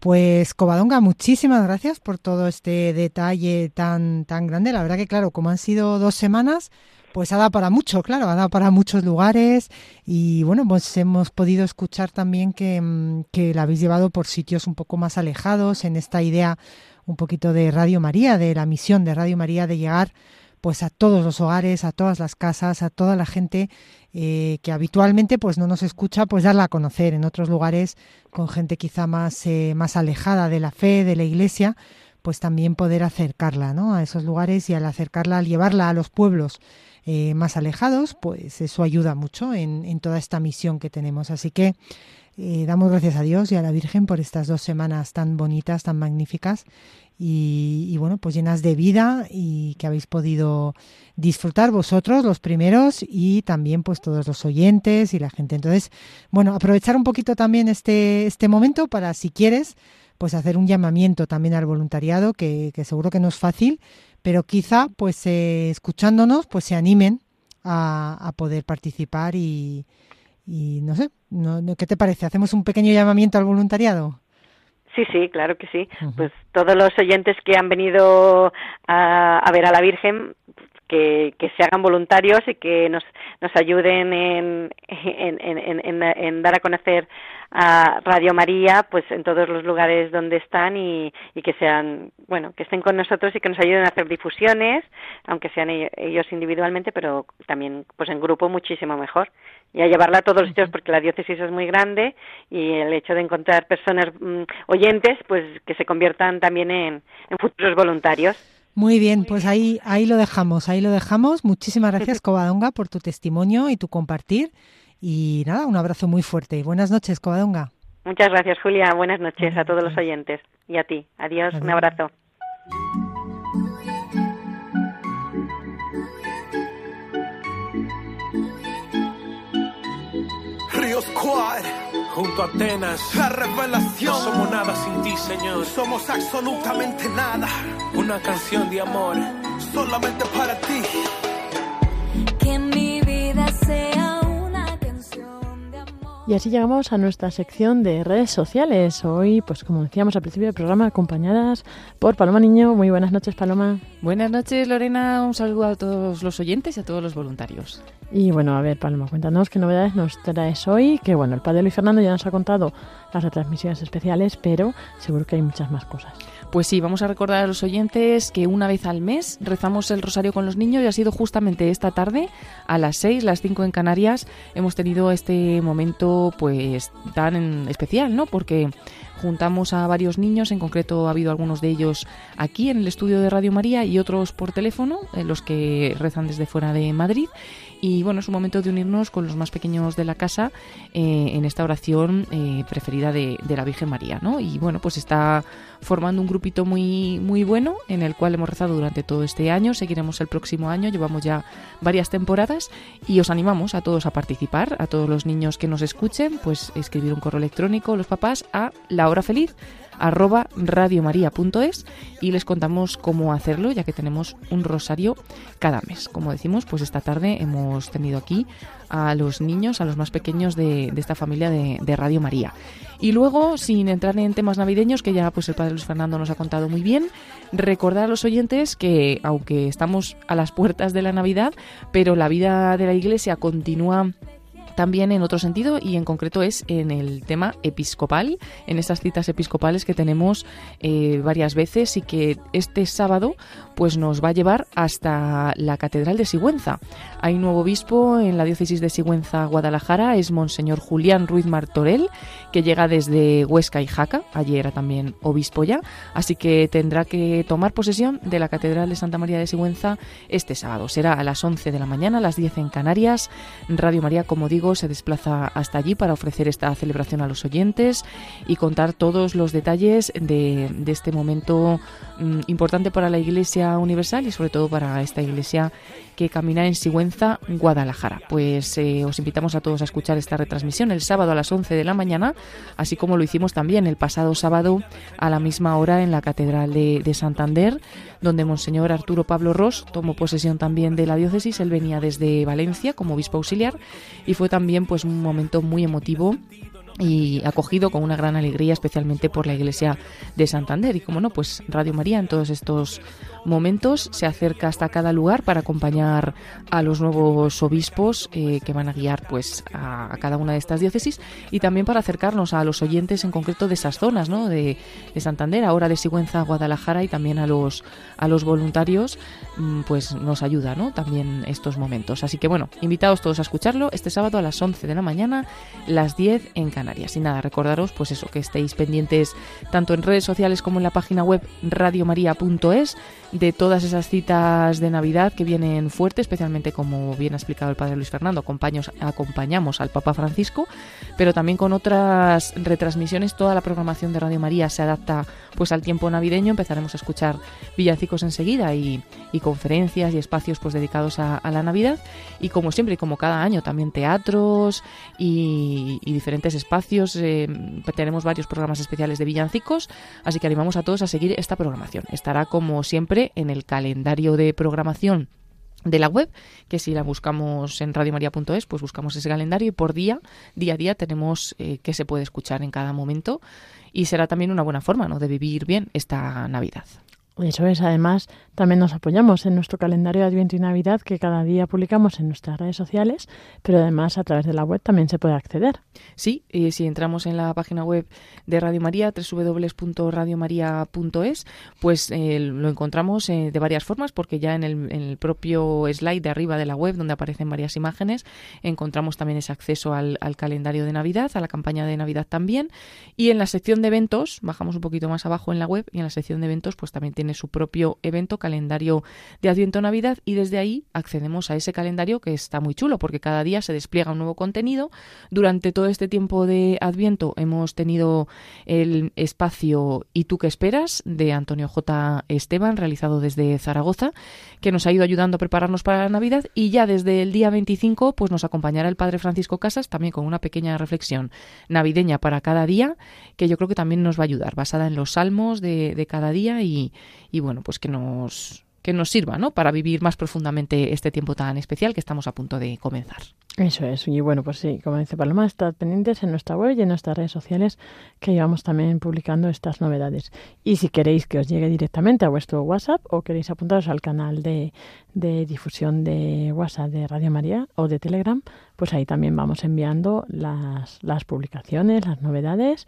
Speaker 3: Pues Covadonga, muchísimas gracias por todo este detalle tan tan grande. La verdad que claro, como han sido dos semanas, pues ha dado para mucho, claro, ha dado para muchos lugares y bueno, pues hemos podido escuchar también que, que la habéis llevado por sitios un poco más alejados en esta idea un poquito de Radio María, de la misión de Radio María de llegar pues a todos los hogares, a todas las casas, a toda la gente eh, que habitualmente pues no nos escucha, pues darla a conocer en otros lugares con gente quizá más, eh, más alejada de la fe, de la iglesia, pues también poder acercarla ¿no? a esos lugares y al acercarla, al llevarla a los pueblos eh, más alejados, pues eso ayuda mucho en, en toda esta misión que tenemos. Así que eh, damos gracias a Dios y a la Virgen por estas dos semanas tan bonitas, tan magníficas y, bueno, pues llenas de vida y que habéis podido disfrutar vosotros los primeros y también pues todos los oyentes y la gente. Entonces, bueno, aprovechar un poquito también este, este momento para si quieres pues hacer un llamamiento también al voluntariado que, que seguro que no es fácil, pero quizá pues eh, escuchándonos pues se animen a, a poder participar y, y no sé, no, ¿qué te parece? ¿Hacemos un pequeño llamamiento al voluntariado?
Speaker 5: Sí, sí, claro que sí. Uh -huh. Pues todos los oyentes que han venido a, a ver a la Virgen, que, que, se hagan voluntarios y que nos, nos ayuden en, en, en, en, en dar a conocer a Radio María pues en todos los lugares donde están y, y, que sean bueno que estén con nosotros y que nos ayuden a hacer difusiones aunque sean ellos individualmente pero también pues en grupo muchísimo mejor. Y a llevarla a todos los sitios porque la diócesis es muy grande y el hecho de encontrar personas mmm, oyentes pues que se conviertan también en, en futuros voluntarios
Speaker 3: muy bien, pues ahí, ahí lo dejamos, ahí lo dejamos. Muchísimas gracias, [laughs] Covadonga, por tu testimonio y tu compartir. Y nada, un abrazo muy fuerte. Buenas noches, Covadonga.
Speaker 5: Muchas gracias, Julia. Buenas noches a todos los oyentes y a ti. Adiós, un abrazo.
Speaker 6: Ríos junto a Atenas, la revelación. No somos nada sin ti, Señor. Somos absolutamente nada. Una canción de amor, solamente para ti.
Speaker 2: Y así llegamos a nuestra sección de redes sociales. Hoy, pues como decíamos al principio del programa, acompañadas por Paloma Niño. Muy buenas noches, Paloma.
Speaker 7: Buenas noches, Lorena. Un saludo a todos los oyentes y a todos los voluntarios.
Speaker 2: Y bueno, a ver, Paloma, cuéntanos qué novedades nos traes hoy. Que bueno, el padre Luis Fernando ya nos ha contado las retransmisiones especiales, pero seguro que hay muchas más cosas.
Speaker 7: Pues sí, vamos a recordar a los oyentes que una vez al mes rezamos el rosario con los niños y ha sido justamente esta tarde a las 6, las 5 en Canarias. Hemos tenido este momento pues tan especial, ¿no? Porque juntamos a varios niños, en concreto ha habido algunos de ellos aquí en el estudio de Radio María y otros por teléfono, eh, los que rezan desde fuera de Madrid. Y bueno, es un momento de unirnos con los más pequeños de la casa eh, en esta oración eh, preferida de, de la Virgen María, ¿no? Y bueno, pues está formando un grupito muy, muy bueno en el cual hemos rezado durante todo este año, seguiremos el próximo año, llevamos ya varias temporadas y os animamos a todos a participar, a todos los niños que nos escuchen, pues escribir un correo electrónico los papás a la hora feliz arroba radiomaria.es y les contamos cómo hacerlo ya que tenemos un rosario cada mes. Como decimos, pues esta tarde hemos tenido aquí a los niños, a los más pequeños de, esta familia de, de, Radio María. Y luego, sin entrar en temas navideños, que ya pues el padre Luis Fernando nos ha contado muy bien, recordar a los oyentes que aunque estamos a las puertas de la Navidad, pero la vida de la Iglesia continúa también en otro sentido y en concreto es en el tema episcopal, en esas citas episcopales que tenemos eh, varias veces y que este sábado pues nos va a llevar hasta la Catedral de Sigüenza. Hay un nuevo obispo en la diócesis de Sigüenza, Guadalajara, es Monseñor Julián Ruiz Martorell, que llega desde Huesca y Jaca, allí era también obispo ya, así que tendrá que tomar posesión de la Catedral de Santa María de Sigüenza este sábado. Será a las 11 de la mañana, a las 10 en Canarias. Radio María, como digo, se desplaza hasta allí para ofrecer esta celebración a los oyentes y contar todos los detalles de, este momento mm, importante para la Iglesia Universal y sobre todo para esta Iglesia que camina en Sigüenza, Guadalajara. Pues eh, os invitamos a todos a escuchar esta retransmisión el sábado a las 11 de la mañana, así como lo hicimos también el pasado sábado a la misma hora en la Catedral de, de Santander, donde Monseñor Arturo Pablo Ross tomó posesión también de la diócesis. Él venía desde Valencia como obispo auxiliar y fue también pues un momento muy emotivo y acogido con una gran alegría, especialmente por la Iglesia de Santander. Y como no, pues Radio María en todos estos momentos se acerca hasta cada lugar para acompañar a los nuevos obispos eh, que van a guiar pues a, cada una de estas diócesis y también para acercarnos a los oyentes en concreto de esas zonas, ¿no? De, de Santander, ahora de Sigüenza, Guadalajara y también a los a los voluntarios, pues nos ayuda, ¿no? También estos momentos. Así que bueno, invitados todos a escucharlo este sábado a las 11 de la mañana, las 10 en Canarias. Y nada, recordaros pues eso, que estéis pendientes tanto en redes sociales como en la página web radiomaria.es de todas esas citas de Navidad que vienen fuertes, especialmente como bien ha explicado el padre Luis Fernando, acompañamos al Papa Francisco, pero también con otras retransmisiones, toda la programación de Radio María se adapta pues al tiempo navideño, empezaremos a escuchar villancicos enseguida y, y conferencias y espacios pues dedicados a, la Navidad. Y como siempre y como cada año también teatros y, y diferentes espacios, eh, tenemos varios programas especiales de villancicos, así que animamos a todos a seguir esta programación. Estará como siempre en el calendario de programación de la web, que si la buscamos en radiomaria.es, pues buscamos ese calendario y por día, día a día tenemos eh, qué se puede escuchar en cada momento y será también una buena forma ¿no? de vivir bien esta Navidad.
Speaker 2: Eso es, además, también nos apoyamos en nuestro calendario de Adviento y Navidad que cada día publicamos en nuestras redes sociales, pero además a través de la web también se puede acceder.
Speaker 7: Sí, y si entramos en la página web de Radio María, www.radiomaria.es, pues eh, lo encontramos eh, de varias formas, porque ya en el, en el, propio slide de arriba de la web, donde aparecen varias imágenes, encontramos también ese acceso al, al calendario de Navidad, a la campaña de Navidad también, y en la sección de eventos, bajamos un poquito más abajo en la web, y en la sección de eventos, pues también tiene su propio evento, calendario de Adviento Navidad, y desde ahí accedemos a ese calendario que está muy chulo, porque cada día se despliega un nuevo contenido. Durante todo este tiempo de Adviento hemos tenido el espacio ¿Y tú qué esperas? de Antonio J. Esteban, realizado desde Zaragoza, que nos ha ido ayudando a prepararnos para la Navidad, y ya desde el día 25 pues nos acompañará el Padre Francisco Casas, también con una pequeña reflexión navideña para cada día, que yo creo que también nos va a ayudar, basada en los salmos de, de cada día y, y bueno, pues que nos que nos sirva ¿no? para vivir más profundamente este tiempo tan especial que estamos a punto de comenzar.
Speaker 2: Eso es, y bueno, pues sí, como dice Paloma, estad pendientes en nuestra web y en nuestras redes sociales que llevamos también publicando estas novedades. Y si queréis que os llegue directamente a vuestro WhatsApp o queréis apuntaros al canal de, de difusión de WhatsApp de Radio María o de Telegram, pues ahí también vamos enviando las, las publicaciones, las novedades.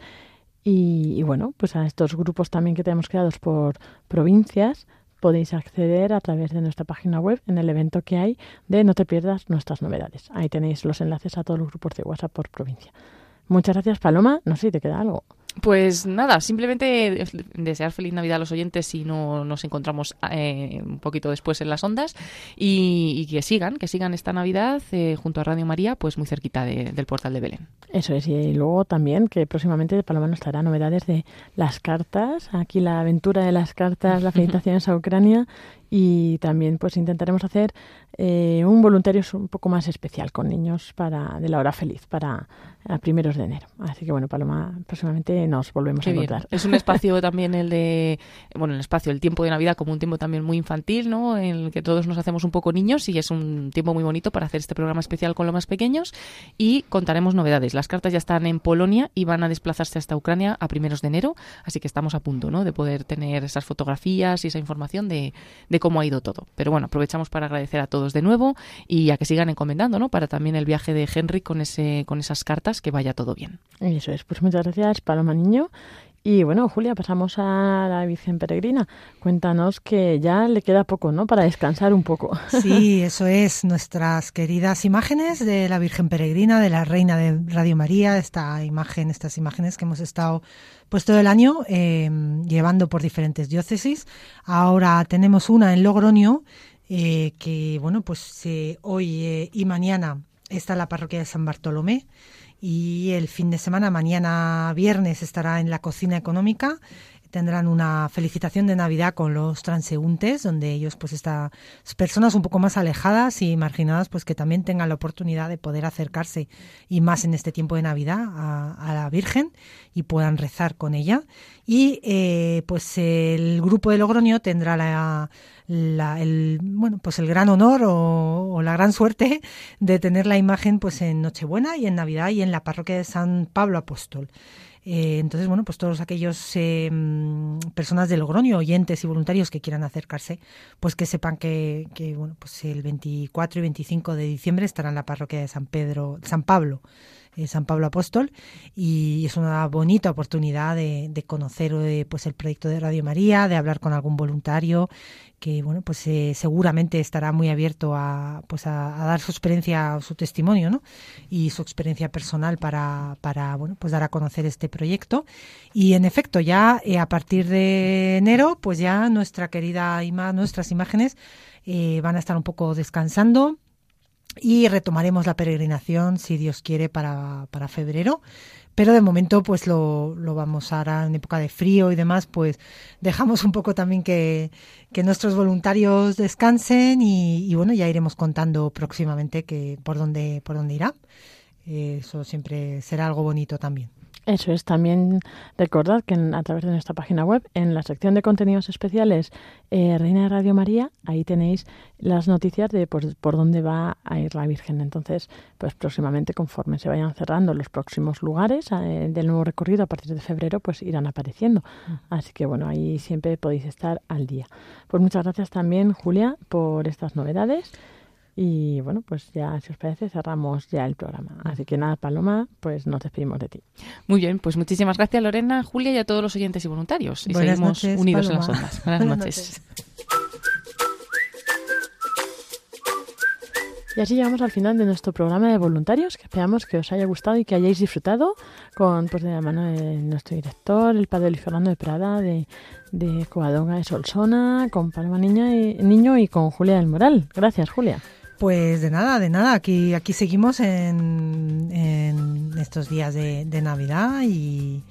Speaker 2: Y, bueno, pues a estos grupos también que tenemos creados por provincias, podéis acceder a través de nuestra página web en el evento que hay de No te pierdas nuestras novedades. Ahí tenéis los enlaces a todos los grupos de WhatsApp por provincia. Muchas gracias, Paloma. No sé si te queda algo.
Speaker 7: Pues nada, simplemente desear feliz Navidad a los oyentes si no nos encontramos eh, un poquito después en las ondas y, y que sigan, que sigan esta Navidad eh, junto a Radio María, pues muy cerquita de- del portal de Belén.
Speaker 2: Eso es, y luego también que próximamente Paloma nos traerá novedades de las cartas, aquí la aventura de las cartas, las felicitaciones a Ucrania [laughs] y también pues intentaremos hacer eh, un voluntario un poco más especial con niños para de la hora feliz para a primeros de enero. Así que bueno, Paloma, próximamente nos volvemos
Speaker 7: Qué
Speaker 2: a
Speaker 7: bien.
Speaker 2: encontrar.
Speaker 7: Es un espacio [laughs] también el de, bueno, el espacio, el tiempo de Navidad como un tiempo también muy infantil, ¿no? En el que todos nos hacemos un poco niños y es un tiempo muy bonito para hacer este programa especial con los más pequeños y contaremos novedades. Las cartas ya están en Polonia y van a desplazarse hasta Ucrania a primeros de enero, así que estamos a punto, ¿no? De poder tener esas fotografías y esa información de, de cómo ha ido todo. Pero bueno, aprovechamos para agradecer a todos de nuevo y a que sigan encomendando, ¿no? Para también el viaje de Henry con ese, con esas cartas, que vaya todo bien.
Speaker 2: Eso es, pues muchas gracias, Paloma Niño. Y bueno, Julia, pasamos a la Virgen Peregrina. Cuéntanos que ya le queda poco, ¿no? Para descansar un poco.
Speaker 3: Sí, eso es, nuestras queridas imágenes de la Virgen Peregrina, de la Reina de Radio María, esta imagen, estas imágenes que hemos estado pues todo el año eh, llevando por diferentes diócesis. Ahora tenemos una en Logroño, eh, que bueno, pues eh, hoy eh, y mañana está la parroquia de San Bartolomé y el fin de semana, mañana viernes, estará en la cocina económica. Tendrán una felicitación de Navidad con los transeúntes, donde ellos, pues, estas personas un poco más alejadas y marginadas, pues que también tengan la oportunidad de poder acercarse y más en este tiempo de Navidad a, la Virgen y puedan rezar con ella. Y eh, pues el grupo de Logroño tendrá la, la- el bueno pues el gran honor o, o la gran suerte de tener la imagen pues en Nochebuena y en Navidad y en la parroquia de San Pablo Apóstol. Eh, entonces, bueno, pues todos aquellos eh, personas de Logroño, oyentes y voluntarios que quieran acercarse, pues que sepan que, que, bueno, pues el 24 y 25 de diciembre estará en la parroquia de San Pedro, San Pablo, eh, San Pablo Apóstol, y es una bonita oportunidad de, de conocer eh, pues el proyecto de Radio María, de hablar con algún voluntario que bueno pues eh, seguramente estará muy abierto a pues a, a dar su experiencia su testimonio ¿no? y su experiencia personal para, para bueno pues dar a conocer este proyecto y en efecto ya eh, a partir de enero pues ya nuestra querida ima nuestras imágenes van a estar un poco descansando y retomaremos la peregrinación si Dios quiere para, para febrero. Pero de momento pues lo, lo vamos ahora en época de frío y demás pues dejamos un poco también que, que nuestros voluntarios descansen y, y bueno ya iremos contando próximamente que por dónde por dónde irá. Eso siempre será algo bonito también
Speaker 2: Eso es, también recordad que en- a través de nuestra página web, en la sección de contenidos especiales eh, Reina de Radio María, ahí tenéis las noticias de pues, por dónde va a ir la Virgen. Entonces, pues próximamente, conforme se vayan cerrando los próximos lugares eh, del nuevo recorrido a partir de febrero, pues irán apareciendo. Así que bueno, ahí siempre podéis estar al día. Pues muchas gracias también, Julia, por estas novedades. Y bueno, pues ya, si os parece, cerramos ya el programa. Así que nada, Paloma, pues nos despedimos de ti.
Speaker 7: Muy bien, pues muchísimas gracias Lorena, Julia y a todos los oyentes y voluntarios. Y
Speaker 3: Buenas
Speaker 7: seguimos
Speaker 3: noches,
Speaker 7: unidos en
Speaker 3: Paloma.
Speaker 7: las ondas. Buenas,
Speaker 3: Buenas
Speaker 7: noches.
Speaker 3: noches.
Speaker 2: Y así llegamos al final de nuestro programa de voluntarios, que esperamos que os haya gustado y que hayáis disfrutado con pues de la mano de nuestro director, el padre Luis Fernando de Prada, de, de Covadonga de Solsona, con Palma Niña y, Niño y con Julia del Moral. Gracias, Julia.
Speaker 3: Pues de nada, de nada. Aquí, aquí seguimos en, estos días de, Navidad y,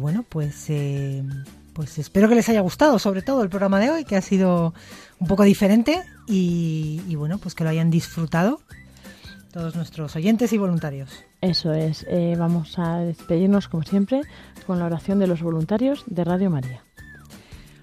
Speaker 3: bueno, pues, eh, pues espero que les haya gustado, sobre todo el programa de hoy, que ha sido un poco diferente y, y bueno, pues que lo hayan disfrutado todos nuestros oyentes y voluntarios.
Speaker 2: Eso es. Eh, vamos a despedirnos, como siempre, con la oración de los voluntarios de Radio María.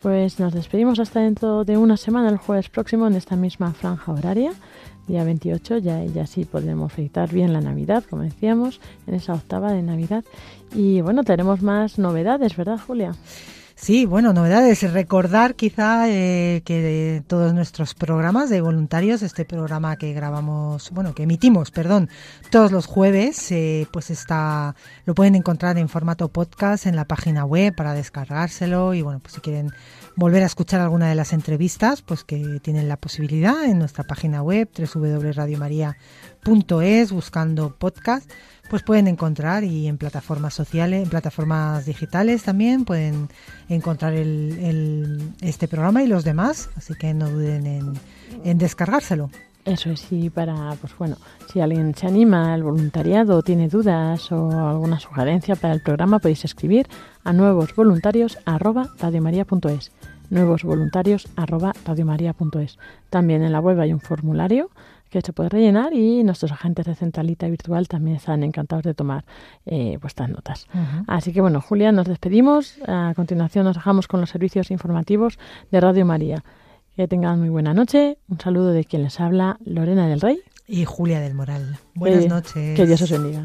Speaker 2: Pues nos despedimos hasta dentro de una semana, el jueves próximo, en esta misma franja horaria, día 28. Ya, ya sí podemos felicitar bien la Navidad, como decíamos, en esa octava de Navidad. Y bueno, tenemos más novedades, ¿verdad, Julia?
Speaker 3: Sí, bueno, novedades. Recordar quizá eh, que de todos nuestros programas de voluntarios, este programa que grabamos, bueno, que emitimos, perdón, todos los jueves, eh, pues está, lo pueden encontrar en formato podcast en la página web para descargárselo y bueno, pues si quieren volver a escuchar alguna de las entrevistas, pues que tienen la posibilidad en nuestra página web www.radiomaria.es buscando podcast pues pueden encontrar y en plataformas sociales, en plataformas digitales también pueden encontrar el, este programa y los demás, así que no duden en, en descargárselo.
Speaker 2: Eso es, y para, pues bueno, si alguien se anima al voluntariado, tiene dudas o alguna sugerencia para el programa, podéis escribir a nuevosvoluntarios.radiomaria.es nuevosvoluntarios.radiomaria.es También en la web hay un formulario que se puede rellenar y nuestros agentes de Centralita Virtual también están encantados de tomar eh, vuestras notas. Uh -huh. Así que bueno, Julia, nos despedimos. A continuación nos dejamos con los servicios informativos de Radio María. Que tengan muy buena noche. Un saludo de quien les habla, Lorena del Rey.
Speaker 3: Y Julia del Moral. Buenas
Speaker 2: Eh,
Speaker 3: noches.
Speaker 2: Que Dios os bendiga.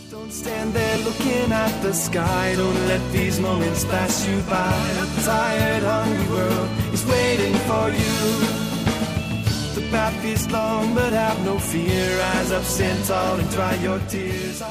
Speaker 1: Stand there looking at the sky. Don't let these moments pass you by. A tired, hungry world is waiting for you. The path is long, but have no fear. Rise up, stand tall, and dry your tears.